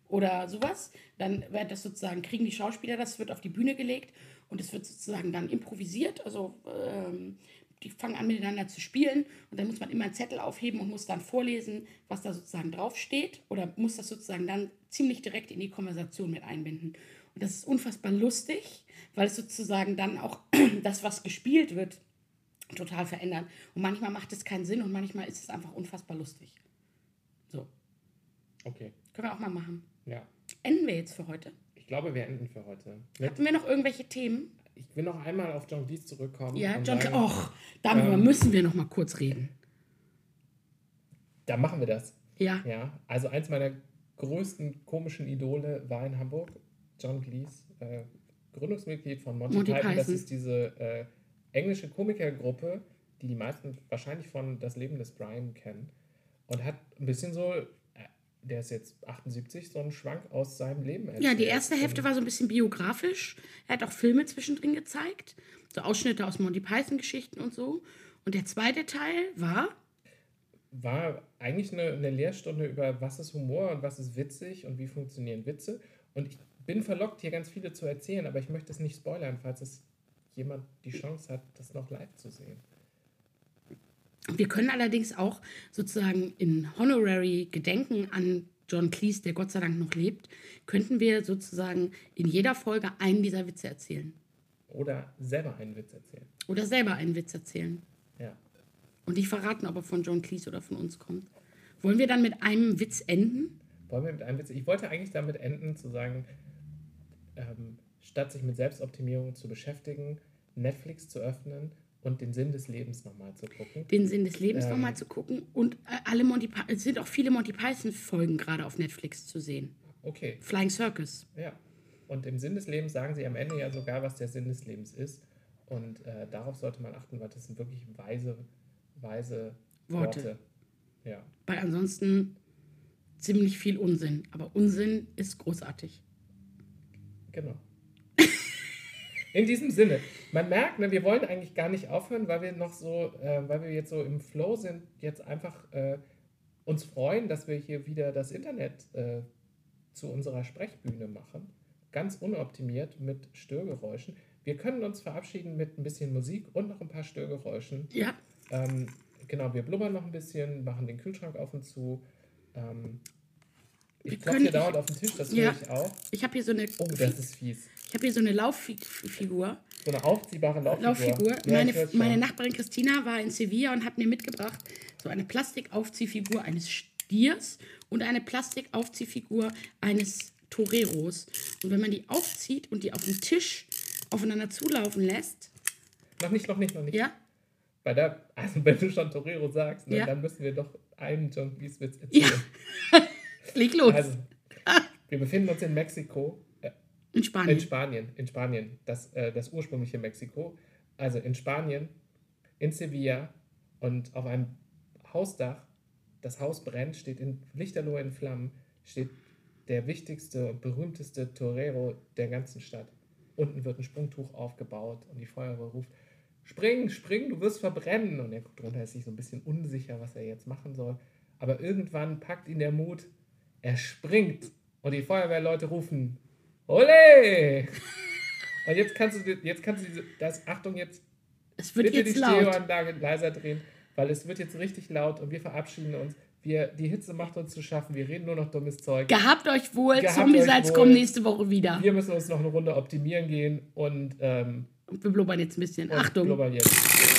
S2: oder sowas. Dann wird das sozusagen, kriegen die Schauspieler das, wird auf die Bühne gelegt und es wird sozusagen dann improvisiert. Also ähm, die fangen an miteinander zu spielen und dann muss man immer einen Zettel aufheben und muss dann vorlesen, was da sozusagen draufsteht oder muss das sozusagen dann ziemlich direkt in die Konversation mit einbinden. Und das ist unfassbar lustig, weil es sozusagen dann auch das, was gespielt wird, total verändert. Und manchmal macht es keinen Sinn und manchmal ist es einfach unfassbar lustig. So,
S1: Okay,
S2: können wir auch mal machen.
S1: ja.
S2: Enden wir jetzt für heute.
S1: Ich glaube, wir enden für heute. Mit,
S2: Hatten wir noch irgendwelche Themen?
S1: ich will noch einmal auf John Cleese zurückkommen.
S2: Ja, John.
S1: sagen,
S2: Och, darüber
S1: ähm,
S2: müssen wir noch mal kurz reden.
S1: Da machen wir das.
S2: Ja,
S1: Ja, also eins meiner größten komischen Idole war in Hamburg. John Cleese, äh, Gründungsmitglied von Monty,
S2: Monty
S1: Python. Das
S2: Python.
S1: ist diese äh, englische Komikergruppe, die die meisten wahrscheinlich von Das Leben des Brian kennen. Und hat ein bisschen so, äh, der ist jetzt 78, so einen Schwank aus seinem Leben erzählt.
S2: Ja, die erste Hälfte war so ein bisschen biografisch. Er hat auch Filme zwischendrin gezeigt, so Ausschnitte aus Monty Python-Geschichten und so. Und der zweite Teil war,
S1: war eigentlich eine, eine Lehrstunde über, was ist Humor und was ist witzig und wie funktionieren Witze. Und ich bin verlockt, hier ganz viele zu erzählen, aber ich möchte es nicht spoilern, falls es jemand die Chance hat, das noch live zu sehen.
S2: wir können allerdings auch sozusagen in Honorary Gedenken an John Cleese, der Gott sei Dank noch lebt, könnten wir sozusagen in jeder Folge einen dieser Witze erzählen.
S1: Oder selber einen Witz erzählen.
S2: Oder selber einen Witz erzählen.
S1: Ja.
S2: Und nicht verraten, ob er von John Cleese oder von uns kommt. Wollen wir dann mit einem Witz enden?
S1: Wollen wir mit einem Witz. Ich wollte eigentlich damit enden, zu sagen, ähm, statt sich mit Selbstoptimierung zu beschäftigen, Netflix zu öffnen und den Sinn des Lebens nochmal zu gucken.
S2: Den Sinn des Lebens
S1: Ähm.
S2: nochmal zu gucken. Und äh, alle Monty es sind auch viele Monty Python-Folgen gerade auf Netflix zu sehen.
S1: Okay,
S2: Flying Circus.
S1: ja. Und im Sinn des Lebens sagen sie am Ende ja sogar, was der Sinn des Lebens ist. Und äh, darauf sollte man achten, weil das sind wirklich weise, weise
S2: Worte.
S1: Worte. Ja.
S2: Weil ansonsten ziemlich viel Unsinn. Aber Unsinn ist großartig.
S1: Genau. In diesem Sinne, man merkt, ne, wir wollen eigentlich gar nicht aufhören, weil wir noch so, äh, weil wir jetzt so im Flow sind, jetzt einfach äh, uns freuen, dass wir hier wieder das Internet äh, zu unserer Sprechbühne machen. Ganz unoptimiert mit Störgeräuschen. Wir können uns verabschieden mit ein bisschen Musik und noch ein paar Störgeräuschen.
S2: Ja,
S1: Ähm, genau, wir blubbern noch ein bisschen, machen den Kühlschrank auf und zu. Ähm, ich klopfe
S2: können-
S1: hier dauernd auf den Tisch, das
S2: Ja.
S1: höre ich auch.
S2: ich habe hier so eine,
S1: Oh, das ist fies.
S2: Ich habe hier so eine Lauffigur.
S1: So eine aufziehbare Lauffigur.
S2: Lauffigur.
S1: Ja,
S2: meine, meine Nachbarin Christina war in Sevilla und hat mir mitgebracht so eine Plastikaufziehfigur eines Stiers und eine Plastikaufziehfigur eines Toreros. Und wenn man die aufzieht und die auf dem Tisch aufeinander zulaufen lässt,
S1: Noch nicht, noch nicht, noch nicht.
S2: ja,
S1: Bei der, also wenn du schon Torero sagst, ne,
S2: Ja.
S1: dann müssen wir doch einen John Cleese-Witz
S2: ja,
S1: erzählen.
S2: leg los.
S1: Also, wir befinden uns in Mexiko,
S2: in
S1: in
S2: Spanien.
S1: Spanien, in Spanien, das, äh, das ursprüngliche Mexiko. Also in Spanien, in Sevilla und auf einem Hausdach, das Haus brennt, steht in Lichterloh in Flammen, steht der wichtigste und berühmteste Torero der ganzen Stadt. Unten wird ein Sprungtuch aufgebaut und die Feuerwehr ruft, spring, spring, du wirst verbrennen. Und er guckt runter, ist sich so ein bisschen unsicher, was er jetzt machen soll. Aber irgendwann packt ihn der Mut, er springt und die Feuerwehrleute rufen, Ole! Und jetzt kannst du, jetzt kannst du diese- das, Achtung, jetzt
S2: Es wird
S1: bitte
S2: jetzt
S1: die
S2: laut.
S1: Stereoanlage leiser drehen, weil es wird jetzt richtig laut und wir verabschieden uns. Wir, die Hitze macht uns zu schaffen, wir reden nur noch dummes Zeug.
S2: Gehabt euch wohl.
S1: Gehabt
S2: Zombie-Salz kommt nächste Woche wieder.
S1: Wir müssen uns noch eine Runde optimieren gehen und, ähm,
S2: Und wir blubbern jetzt ein bisschen. Achtung.
S1: blubbern jetzt.